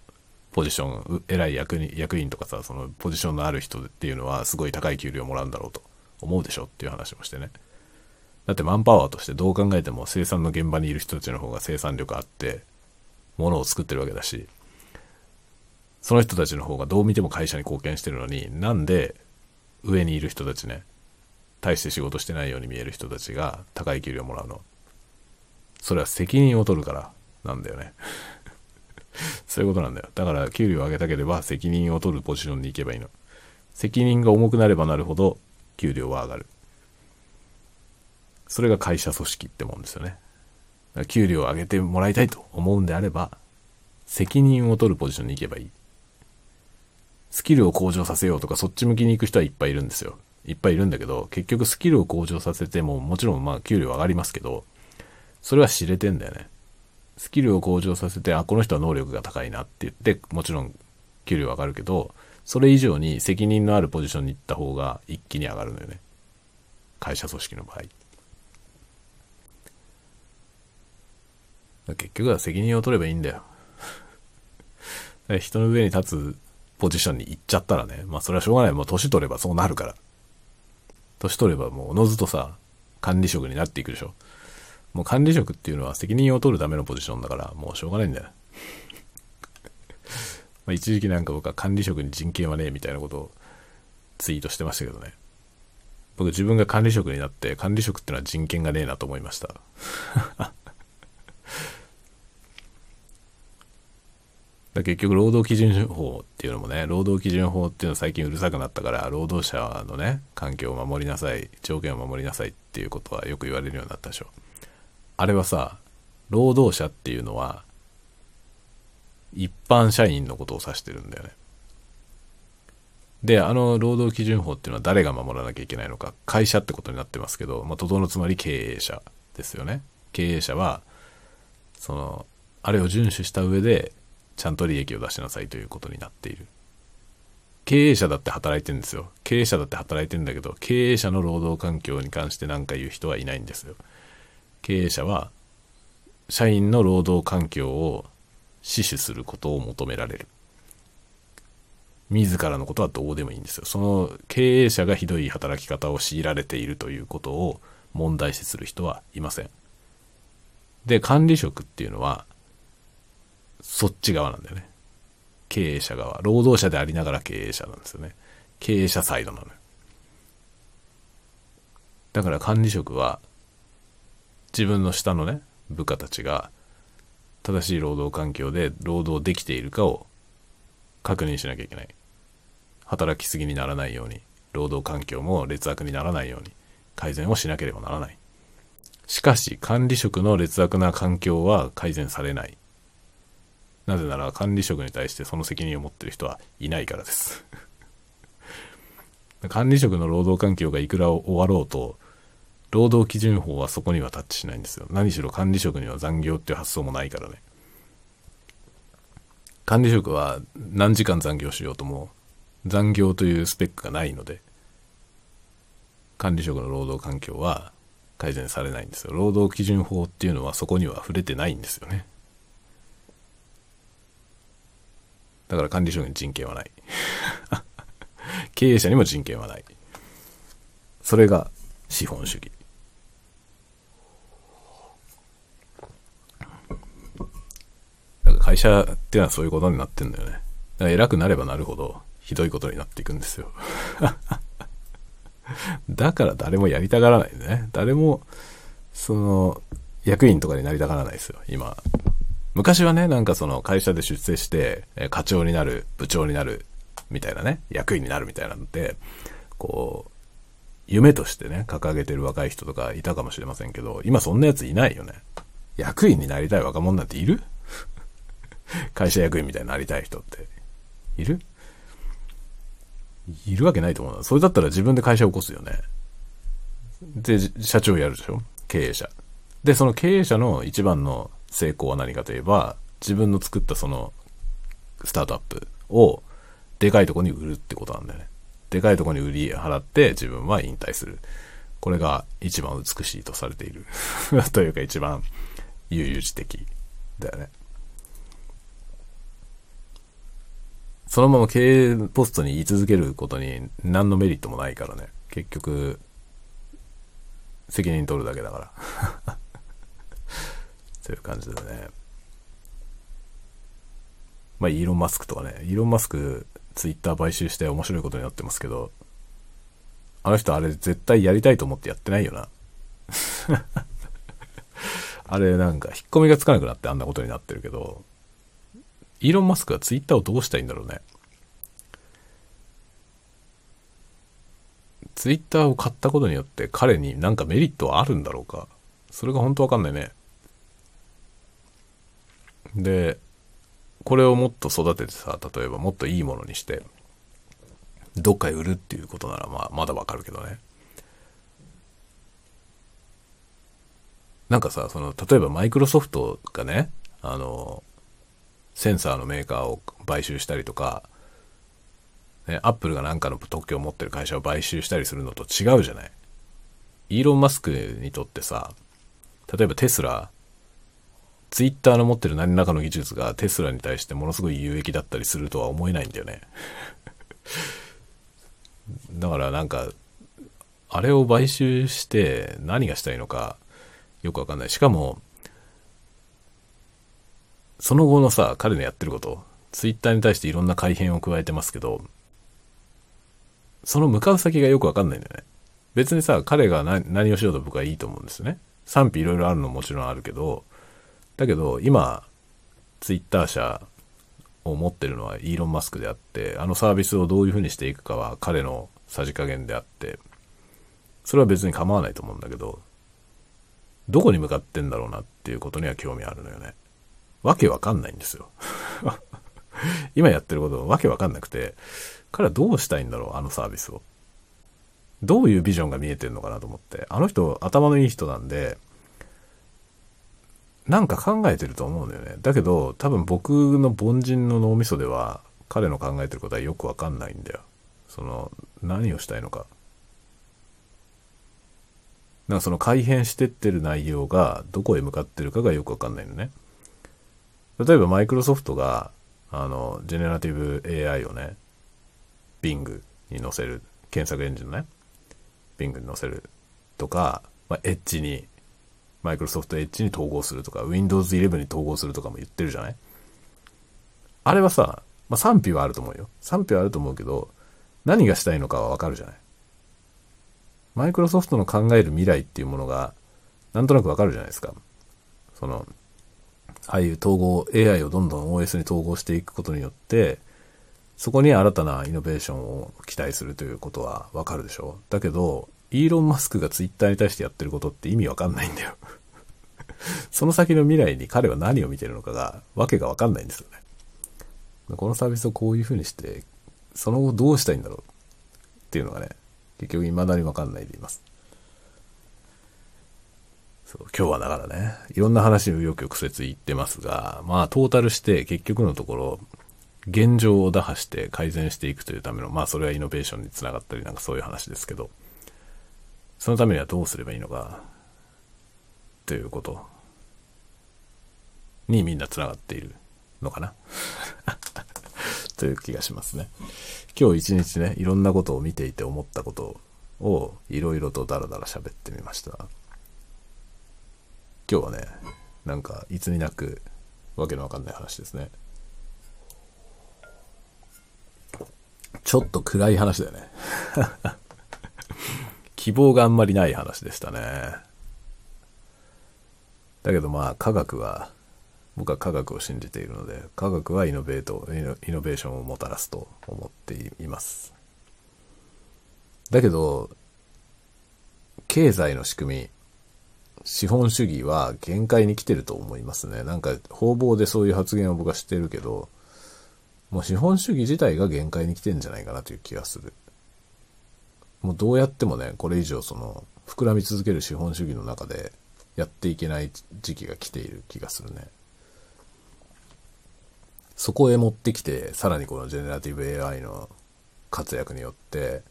ポジション、偉い役に役員とかさ、そのポジションのある人っていうのはすごい高い給料もらうんだろうと。思うでしょっていう話もしてね。だってマンパワーとしてどう考えても生産の現場にいる人たちの方が生産力あって、物を作ってるわけだし、その人たちの方がどう見ても会社に貢献してるのに、なんで上にいる人たちね、大して仕事してないように見える人たちが高い給料もらうの？それは責任を取るからなんだよね。そういうことなんだよ。だから給料を上げたければ責任を取るポジションに行けばいいの。責任が重くなればなるほど給料は上がる。それが会社組織ってもんですよね。給料を上げてもらいたいと思うんであれば、責任を取るポジションに行けばいい。スキルを向上させようとか、そっち向きに行く人はいっぱいいるんですよ。いっぱいいるんだけど、結局スキルを向上させても、もちろんまあ給料上がりますけど、それは知れてんだよね。スキルを向上させて、あ、この人は能力が高いなって言って、もちろん給料上がるけど、それ以上に責任のあるポジションに行った方が一気に上がるのよね。会社組織の場合。結局は責任を取ればいいんだよ。人の上に立つポジションに行っちゃったらね、まあそれはしょうがない。もう年取ればそうなるから。年取ればもうおのずとさ、管理職になっていくでしょ。もう管理職っていうのは責任を取るためのポジションだから、もうしょうがないんだよ。まあ、一時期なんか僕は管理職に人権はねえみたいなことをツイートしてましたけどね。僕自分が管理職になって管理職ってのは人権がねえなと思いました。結局労働基準法っていうのもね、労働基準法っていうの最近うるさくなったから、労働者のね、環境を守りなさい、条件を守りなさいっていうことはよく言われるようになったでしょ。あれはさ、労働者っていうのは、一般社員のことを指してるんだよね。で、あの労働基準法っていうのは誰が守らなきゃいけないのか、会社ってことになってますけど、まあ、とどのつまり経営者ですよね。経営者は、その、あれを遵守した上で、ちゃんと利益を出しなさいということになっている。経営者だって働いてるんですよ。経営者だって働いてるんだけど、経営者の労働環境に関して何か言う人はいないんですよ。経営者は、社員の労働環境を死守することを求められる。自らのことはどうでもいいんですよ。その経営者がひどい働き方を強いられているということを問題視する人はいません。で、管理職っていうのは、そっち側なんだよね。経営者側。労働者でありながら経営者なんですよね。経営者サイドなのよ。だから管理職は、自分の下のね、部下たちが正しい労働環境で労働できているかを確認しなきゃいけない。働きすぎにならないように、労働環境も劣悪にならないように改善をしなければならない。しかし、管理職の劣悪な環境は改善されない。なぜなら管理職に対してその責任を持ってる人はいないからです 管理職の労働環境がいくら終わろうと、労働基準法はそこにはタッチしないんですよ。何しろ管理職には残業っていう発想もないからね。管理職は何時間残業しようとも残業というスペックがないので、管理職の労働環境は改善されないんですよ。労働基準法っていうのはそこには触れてないんですよね。だから管理職に人権はない。経営者にも人権はない。それが資本主義。会社っていうのはそういうことになってんだよね。だから偉くなればなるほど、ひどいことになっていくんですよ。だから誰もやりたがらないね。誰も、その、役員とかになりたがらないですよ、今。昔はね、なんかその会社で出世して、課長になる、部長になる、みたいなね、役員になるみたいなので、こう、夢としてね、掲げてる若い人とかいたかもしれませんけど、今そんなやついないよね。役員になりたい若者なんている？会社役員みたいになりたい人って。いる？いるわけないと思うな。それだったら自分で会社を起こすよね。で、社長やるでしょ？経営者。で、その経営者の一番の成功は何かといえば、自分の作ったそのスタートアップをでかいとこに売るってことなんだよね。でかいとこに売り払って自分は引退する。これが一番美しいとされている。というか一番悠々自適だよね。そのまま経営ポストに居続けることに何のメリットもないからね。結局、責任取るだけだからという感じでね。まあ、イーロン・マスクとかね、イーロン・マスク、ツイッター買収して面白いことになってますけど、あの人あれ絶対やりたいと思ってやってないよな。あれなんか引っ込みがつかなくなってあんなことになってるけど、イーロン・マスクはツイッターをどうしたいんだろうね。ツイッターを買ったことによって彼になんかメリットはあるんだろうか。それが本当わかんないね。で、これをもっと育ててさ、例えばもっといいものにして、どっかへ売るっていうことならまあまだわかるけどね。なんかさ、その、例えばマイクロソフトがね、あの、センサーのメーカーを買収したりとか、ね、アップルがなんかの特許を持ってる会社を買収したりするのと違うじゃない。イーロン・マスクにとってさ、例えばテスラ、ツイッターの持ってる何らかの技術がテスラに対してものすごい有益だったりするとは思えないんだよね。だからなんか、あれを買収して何がしたいのかよくわかんない。しかも、その後のさ、彼のやってること、ツイッターに対していろんな改変を加えてますけど、その向かう先がよくわかんないんだよね。別にさ、彼が何をしようと僕はいいと思うんですよね。賛否いろいろあるのももちろんあるけど、だけど今、ツイッター社を持ってるのはイーロン・マスクであって、あのサービスをどういうふうにしていくかは彼のさじ加減であって、それは別に構わないと思うんだけど、どこに向かってんだろうなっていうことには興味あるのよね。わけわかんないんですよ。今やってることわけわかんなくて、彼はどうしたいんだろう、あのサービスを。どういうビジョンが見えてるのかなと思って。あの人、頭のいい人なんで、なんか考えてると思うんだよね。だけど、多分僕の凡人の脳みそでは、彼の考えてることはよくわかんないんだよ。その、何をしたいのか。なんかその改変してってる内容がどこへ向かってるかがよくわかんないのね。例えばマイクロソフトが、あの、ジェネラティブ AI をね、Bing に載せる、検索エンジンのね、Bing に載せるとか、まあ、エッジに、マイクロソフトエッジに統合するとか、Windows 11に統合するとかも言ってるじゃない？あれはさ、まあ、賛否はあると思うよ。賛否はあると思うけど、何がしたいのかはわかるじゃない？マイクロソフトの考える未来っていうものが、なんとなくわかるじゃないですか。その、ああいう統合、AI をどんどん OS に統合していくことによって、そこに新たなイノベーションを期待するということはわかるでしょ？だけど、イーロン・マスクがツイッターに対してやってることって意味わかんないんだよ その先の未来に彼は何を見てるのかが、わけがわかんないんですよね。このサービスをこういう風にして、その後どうしたいんだろうっていうのがね、結局未だにわかんないでいます。そう今日はだからね、いろんな話をよく曲折言ってますが、まあトータルして結局のところ、現状を打破して改善していくというための、まあそれはイノベーションにつながったりなんかそういう話ですけど、そのためにはどうすればいいのか、ということにみんなつながっているのかな という気がしますね。今日一日ね、いろんなことを見ていて思ったことをいろいろとダラダラ喋ってみました。今日はね、なんかいつになくわけのわかんない話ですね。ちょっと暗い話だよね。希望があんまりない話でしたね。だけどまあ科学は、僕は科学を信じているので、科学はイノベート、イノベーションをもたらすと思っています。だけど、経済の仕組み、資本主義は限界に来てると思いますね。なんか方々でそういう発言を僕はしてるけど、もう資本主義自体が限界に来てんじゃないかなという気がする。もうどうやってもね、これ以上その、膨らみ続ける資本主義の中でやっていけない時期が来ている気がするね。そこへ持ってきて、さらにこのジェネラティブ AI の活躍によって、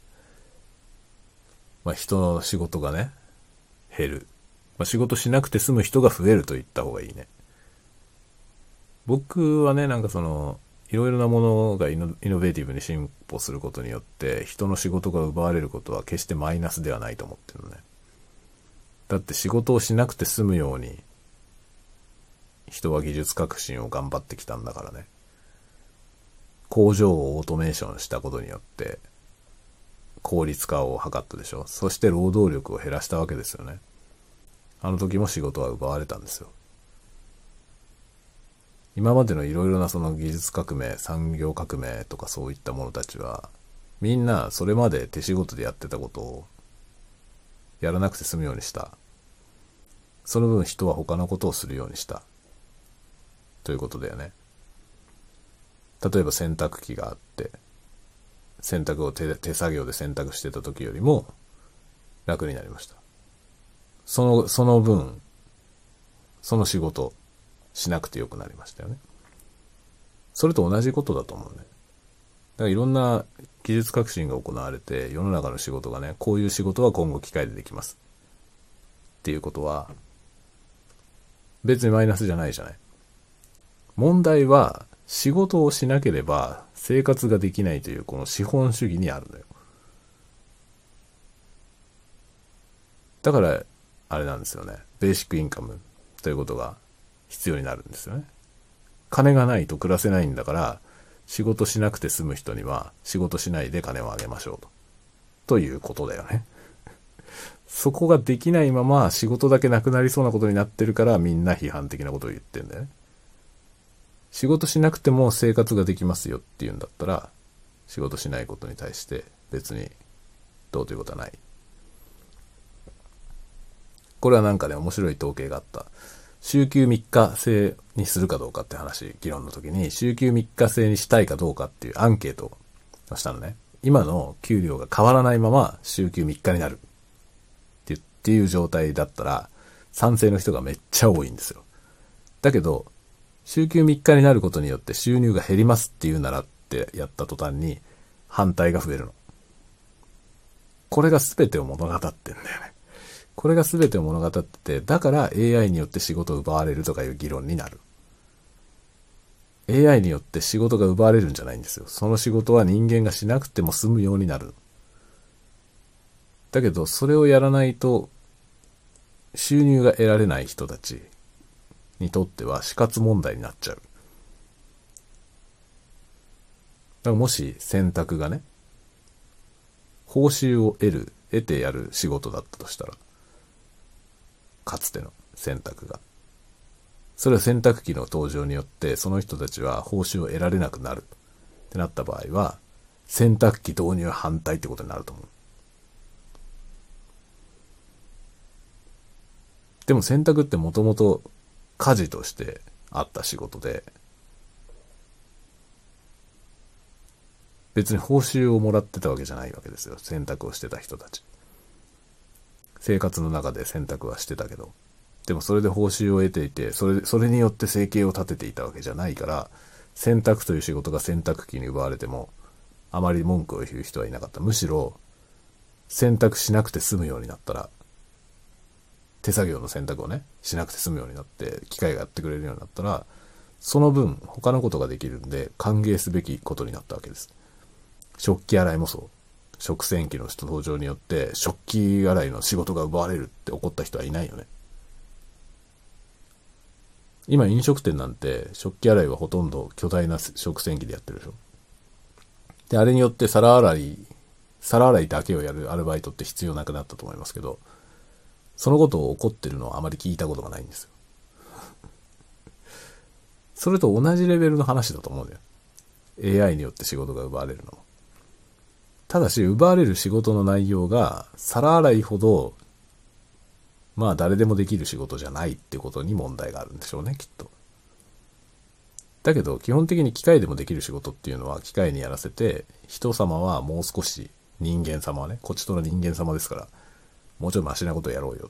まあ人の仕事がね、減る。まあ、仕事しなくて済む人が増えると言った方がいいね。僕はね、なんかその、いろいろなものがイノベーティブに進歩することによって人の仕事が奪われることは決してマイナスではないと思ってるのね。だって仕事をしなくて済むように人は技術革新を頑張ってきたんだからね。工場をオートメーションしたことによって効率化を図ったでしょ。そして労働力を減らしたわけですよね。あの時も仕事は奪われたんですよ。今までのいろいろなその技術革命、産業革命とかそういったものたちは、みんなそれまで手仕事でやってたことをやらなくて済むようにした。その分人は他のことをするようにした。ということだよね。例えば洗濯機があって、洗濯を手手作業で洗濯してた時よりも楽になりました。その、その分、その仕事、しなくてよくなりましたよね。それと同じことだと思うね。だからいろんな技術革新が行われて、世の中の仕事がね、こういう仕事は今後機械でできます。っていうことは、別にマイナスじゃないじゃない。問題は、仕事をしなければ生活ができないというこの資本主義にあるのよ。だから、あれなんですよね。ベーシックインカムということが必要になるんですよね。金がないと暮らせないんだから、仕事しなくて済む人には仕事しないで金をあげましょうと。ということだよね。そこができないまま仕事だけなくなりそうなことになってるからみんな批判的なことを言ってんだよね。仕事しなくても生活ができますよっていうんだったら、仕事しないことに対して別にどうということはない。これはなんかね、面白い統計があった。週休3日制にするかどうかって話、議論の時に、週休3日制にしたいかどうかっていうアンケートをしたのね。今の給料が変わらないまま週休3日になるってっていう状態だったら、賛成の人がめっちゃ多いんですよ。だけど、週休3日になることによって収入が減りますって言うならってやった途端に反対が増えるの。これが全てを物語ってんだよね。これが全てを物語ってて、だから AI によって仕事を奪われるとかいう議論になる。AI によって仕事が奪われるんじゃないんですよ。その仕事は人間がしなくても済むようになる。だけど、それをやらないと、収入が得られない人たちにとっては死活問題になっちゃう。だからもし選択がね、報酬を得る、得てやる仕事だったとしたら、かつての選択が。それは洗濯機の登場によって、その人たちは報酬を得られなくなるってなった場合は、洗濯機導入反対ってことになると思う。でも洗濯ってもともと家事としてあった仕事で、別に報酬をもらってたわけじゃないわけですよ。洗濯をしてた人たち。生活の中で選択はしてたけど、でもそれで報酬を得ていて、それ、それによって生計を立てていたわけじゃないから、選択という仕事が選択機に奪われても、あまり文句を言う人はいなかった。むしろ、選択しなくて済むようになったら、手作業の選択をね、しなくて済むようになって、機械がやってくれるようになったら、その分、他のことができるんで、歓迎すべきことになったわけです。食器洗いもそう。食洗機の人登場によって食器洗いの仕事が奪われるって怒った人はいないよね。今飲食店なんて食器洗いはほとんど巨大な食洗機でやってるでしょ。で、あれによって皿洗い、皿洗いだけをやるアルバイトって必要なくなったと思いますけど、そのことを怒ってるのはあまり聞いたことがないんですよ。それと同じレベルの話だと思うんだよ。AI によって仕事が奪われるのも。ただし、奪われる仕事の内容が、皿洗いほど、まあ誰でもできる仕事じゃないってことに問題があるんでしょうね、きっと。だけど、基本的に機械でもできる仕事っていうのは機械にやらせて、人様はもう少し人間様はね、こっちとの人間様ですから、もうちょいマシなことやろうよっ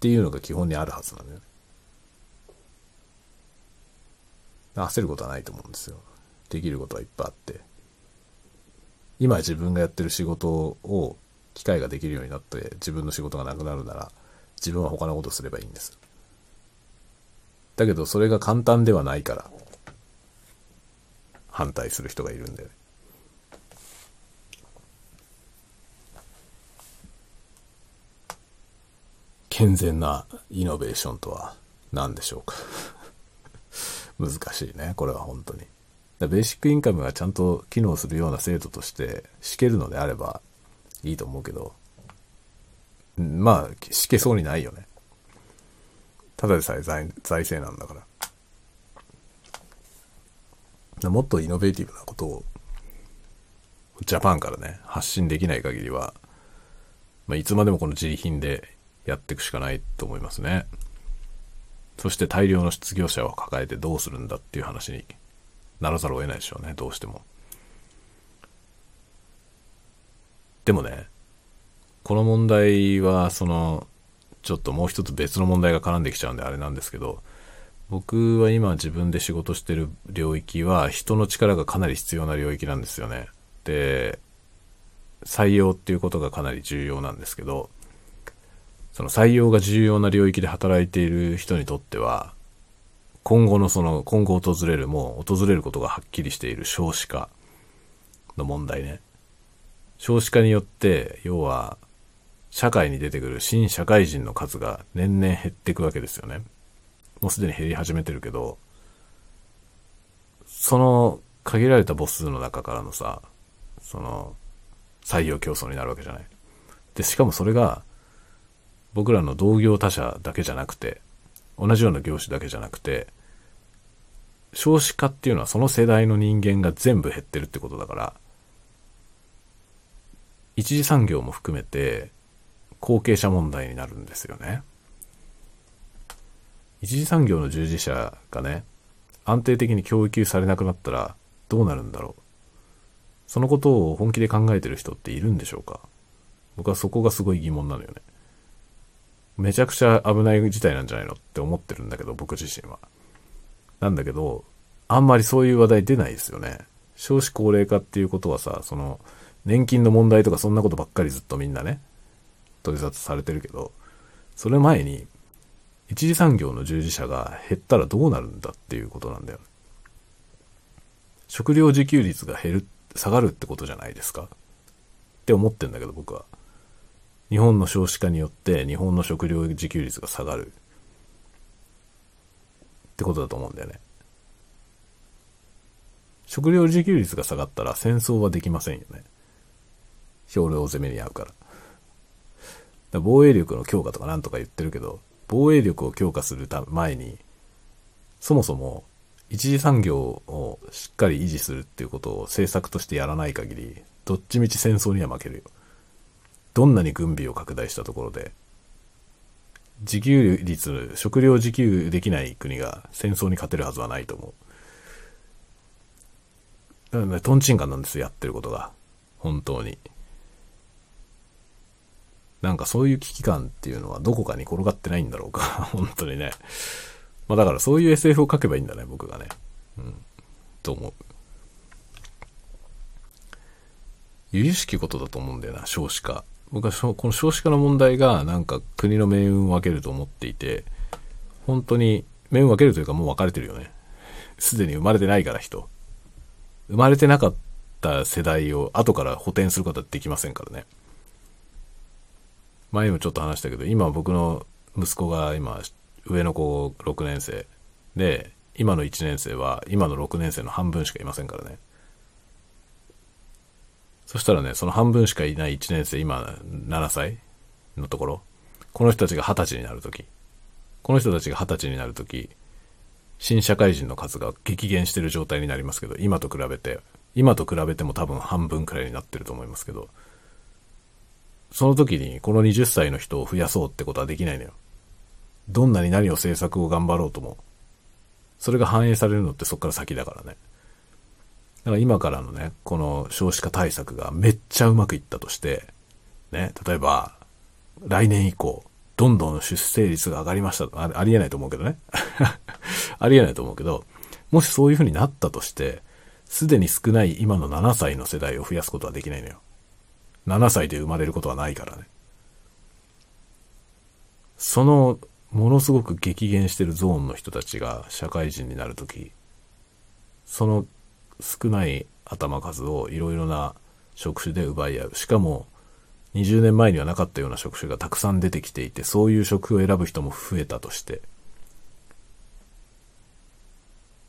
ていうのが基本にあるはずなんだよね。焦ることはないと思うんですよ。できることはいっぱいあって。今自分がやってる仕事を機械ができるようになって自分の仕事がなくなるなら自分は他のことすればいいんです。だけどそれが簡単ではないから反対する人がいるんだよね。健全なイノベーションとは何でしょうか？難しいね、これは本当に。ベーシックインカムがちゃんと機能するような制度として敷けるのであればいいと思うけど、まあ、敷けそうにないよね。ただでさえ財財政なんだから。もっとイノベーティブなことを、ジャパンからね、発信できない限りは、まあ、いつまでもこの自利品でやっていくしかないと思いますね。そして大量の失業者を抱えてどうするんだっていう話にならざるを得ないでしょうね、どうしても。でもね、この問題は、その、ちょっともう一つ別の問題が絡んできちゃうんであれなんですけど、僕は今自分で仕事してる領域は人の力がかなり必要な領域なんですよね。で、採用っていうことがかなり重要なんですけど、その採用が重要な領域で働いている人にとっては、今後のその、今後訪れる、もう訪れることがはっきりしている少子化の問題ね。少子化によって、要は、社会に出てくる新社会人の数が年々減っていくわけですよね。もうすでに減り始めてるけど、その限られた母数の中からのさ、その、採用競争になるわけじゃない。で、しかもそれが、僕らの同業他社だけじゃなくて、同じような業種だけじゃなくて、少子化っていうのはその世代の人間が全部減ってるってことだから、一次産業も含めて後継者問題になるんですよね。一次産業の従事者がね、安定的に教育されなくなったらどうなるんだろう。そのことを本気で考えてる人っているんでしょうか僕はそこがすごい疑問なのよね。めちゃくちゃ危ない事態なんじゃないのって思ってるんだけど、僕自身は。なんだけど、あんまりそういう話題出ないですよね。少子高齢化っていうことはさ、その、年金の問題とかそんなことばっかりずっとみんなね、取り沙汰されてるけど、それ前に、一次産業の従事者が減ったらどうなるんだっていうことなんだよ。食料自給率が減る、下がるってことじゃないですかって思ってんだけど僕は。日本の少子化によって日本の食料自給率が下がるってことだと思うんだよね。食料自給率が下がったら戦争はできませんよね。兵糧攻めに遭うから。から防衛力の強化とかなんとか言ってるけど、防衛力を強化する前に、そもそも一次産業をしっかり維持するっていうことを政策としてやらない限り、どっちみち戦争には負けるよ。どんなに軍備を拡大したところで、自給率、食料自給できない国が戦争に勝てるはずはないと思う。だからね、トンチンカンなんですよ、やってることが。本当に。なんかそういう危機感っていうのはどこかに転がってないんだろうか。本当にね。まあだからそういう SF を書けばいいんだね、僕がね。うん。と思う。由々しきことだと思うんだよな、少子化。僕はこの少子化の問題がなんか国の命運を分けると思っていて、本当に命運を分けるというかもう分かれてるよね。すでに生まれてないから人。生まれてなかった世代を後から補填することはできませんからね。前にもちょっと話したけど、今僕の息子が今、上の子6年生で、今の1年生は今の6年生の半分しかいませんからね。そしたらね、その半分しかいない1年生、今7歳のところ、この人たちが20歳になるとき、この人たちが20歳になるとき、新社会人の数が激減してる状態になりますけど、今と比べて、今と比べても多分半分くらいになってると思いますけど、その時にこの20歳の人を増やそうってことはできないのよ。どんなに何を政策を頑張ろうとも、それが反映されるのってそっから先だからね。だから今からのね、この少子化対策がめっちゃうまくいったとして、ね、例えば、来年以降、どんどん出生率が上がりましたあ。ありえないと思うけどね。ありえないと思うけど、もしそういう風になったとして、すでに少ない今の7歳の世代を増やすことはできないのよ。7歳で生まれることはないからね。その、ものすごく激減してるゾーンの人たちが社会人になるとき、その少ない頭数をいろいろな職種で奪い合う。しかも、20年前にはなかったような職種がたくさん出てきていて、そういう職種を選ぶ人も増えたとして、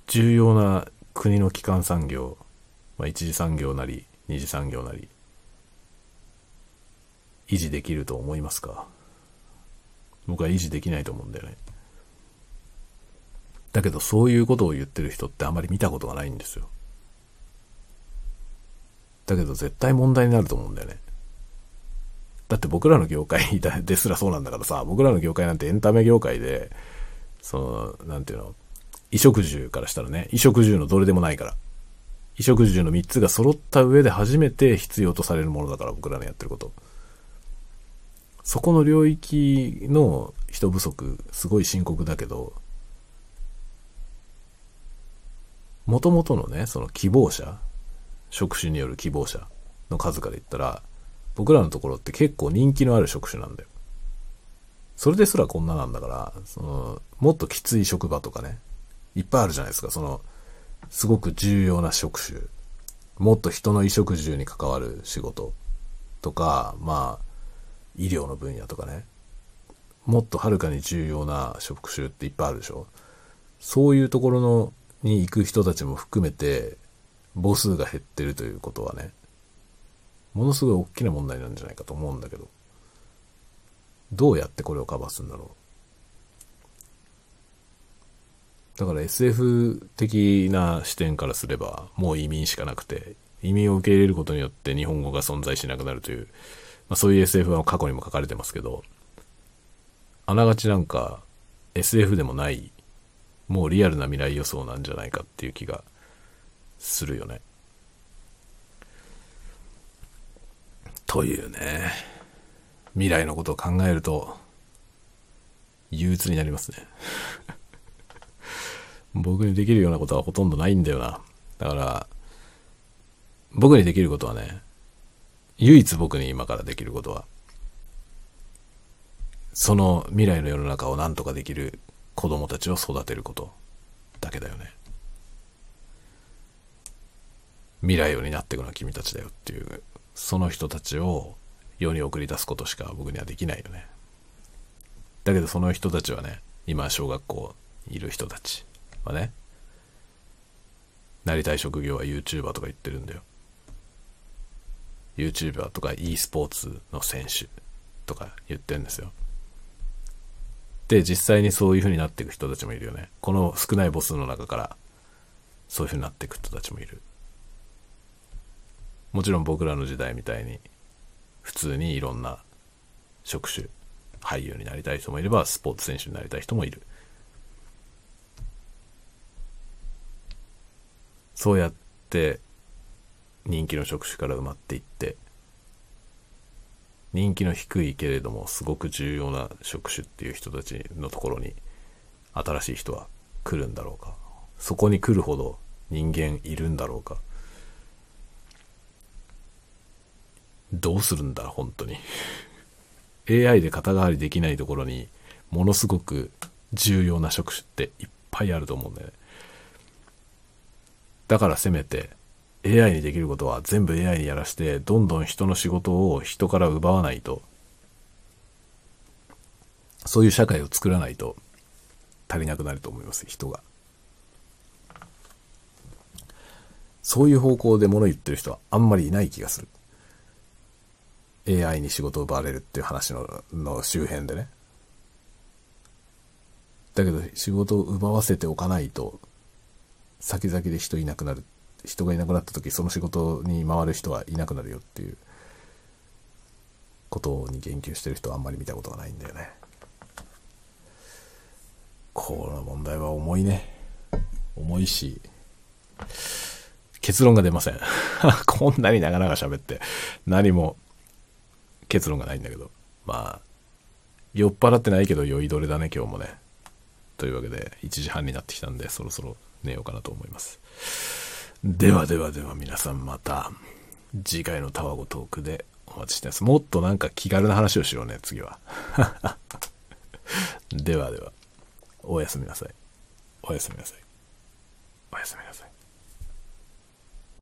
重要な国の基幹産業、まあ、一次産業なり、二次産業なり、維持できると思いますか？僕は維持できないと思うんだよね。だけどそういうことを言ってる人ってあまり見たことがないんですよ。だけど絶対問題になると思うんだよね。だって僕らの業界 ですらそうなんだからさ、僕らの業界なんてエンタメ業界で、その、なんていうの、衣食住からしたらね、衣食住のどれでもないから。衣食住の3つが揃った上で初めて必要とされるものだから、僕らのやってること。そこの領域の人不足、すごい深刻だけど、元々のね、その希望者、職種による希望者の数から言ったら、僕らのところって結構人気のある職種なんだよ。それですらこんななんだから、その、もっときつい職場とかね、いっぱいあるじゃないですか。その、すごく重要な職種。もっと人の衣食住に関わる仕事とか、まあ、医療の分野とかね。もっとはるかに重要な職種っていっぱいあるでしょ。そういうところの、に行く人たちも含めて、母数が減ってるということはね、ものすごい大きな問題なんじゃないかと思うんだけど、どうやってこれをカバーするんだろう。だから SF 的な視点からすれば、もう移民しかなくて、移民を受け入れることによって日本語が存在しなくなるという、まあ、そういう SF は過去にも書かれてますけど、あながちなんか SF でもない、もうリアルな未来予想なんじゃないかっていう気がするよね。というね、未来のことを考えると、憂鬱になりますね。僕にできるようなことはほとんどないんだよな。だから、僕にできることはね、唯一僕に今からできることは、その未来の世の中を何とかできる子供たちを育てることだけだよね。未来を担っていくのは君たちだよっていうその人たちを世に送り出すことしか僕にはできないよね。だけどその人たちはね、今小学校いる人たちはね、なりたい職業は YouTuber とか言ってるんだよ。YouTuber とか e スポーツの選手とか言ってるんですよ。で、実際にそういう風になっていく人たちもいるよね。この少ない母数の中からそういう風になっていく人たちもいる。もちろん僕らの時代みたいに普通にいろんな職種俳優になりたい人もいればスポーツ選手になりたい人もいる。そうやって人気の職種から埋まっていって人気の低いけれどもすごく重要な職種っていう人たちのところに新しい人は来るんだろうか。そこに来るほど人間いるんだろうか。どうするんだ、本当に。AI で肩代わりできないところに、ものすごく重要な職種っていっぱいあると思うんだよね。だからせめて、AI にできることは全部 AI にやらして、どんどん人の仕事を人から奪わないと、そういう社会を作らないと足りなくなると思います、人が。そういう方向で物言ってる人はあんまりいない気がする。AI に仕事を奪われるっていう話のの周辺でね。だけど仕事を奪わせておかないと、先々で人いなくなる。人がいなくなった時、その仕事に回る人はいなくなるよっていうことに言及してる人はあんまり見たことがないんだよね。この問題は重いね。重いし、結論が出ません。こんなに長々喋って、何も結論がないんだけど。まあ、酔っ払ってないけど酔いどれだね、今日もね。というわけで、1時半になってきたんで、そろそろ寝ようかなと思います。ではではでは皆さんまた、次回のタワゴトークでお待ちしてます。もっとなんか気軽な話をしようね、次は。ではでは、おやすみなさい。おやすみなさい。おやすみなさい。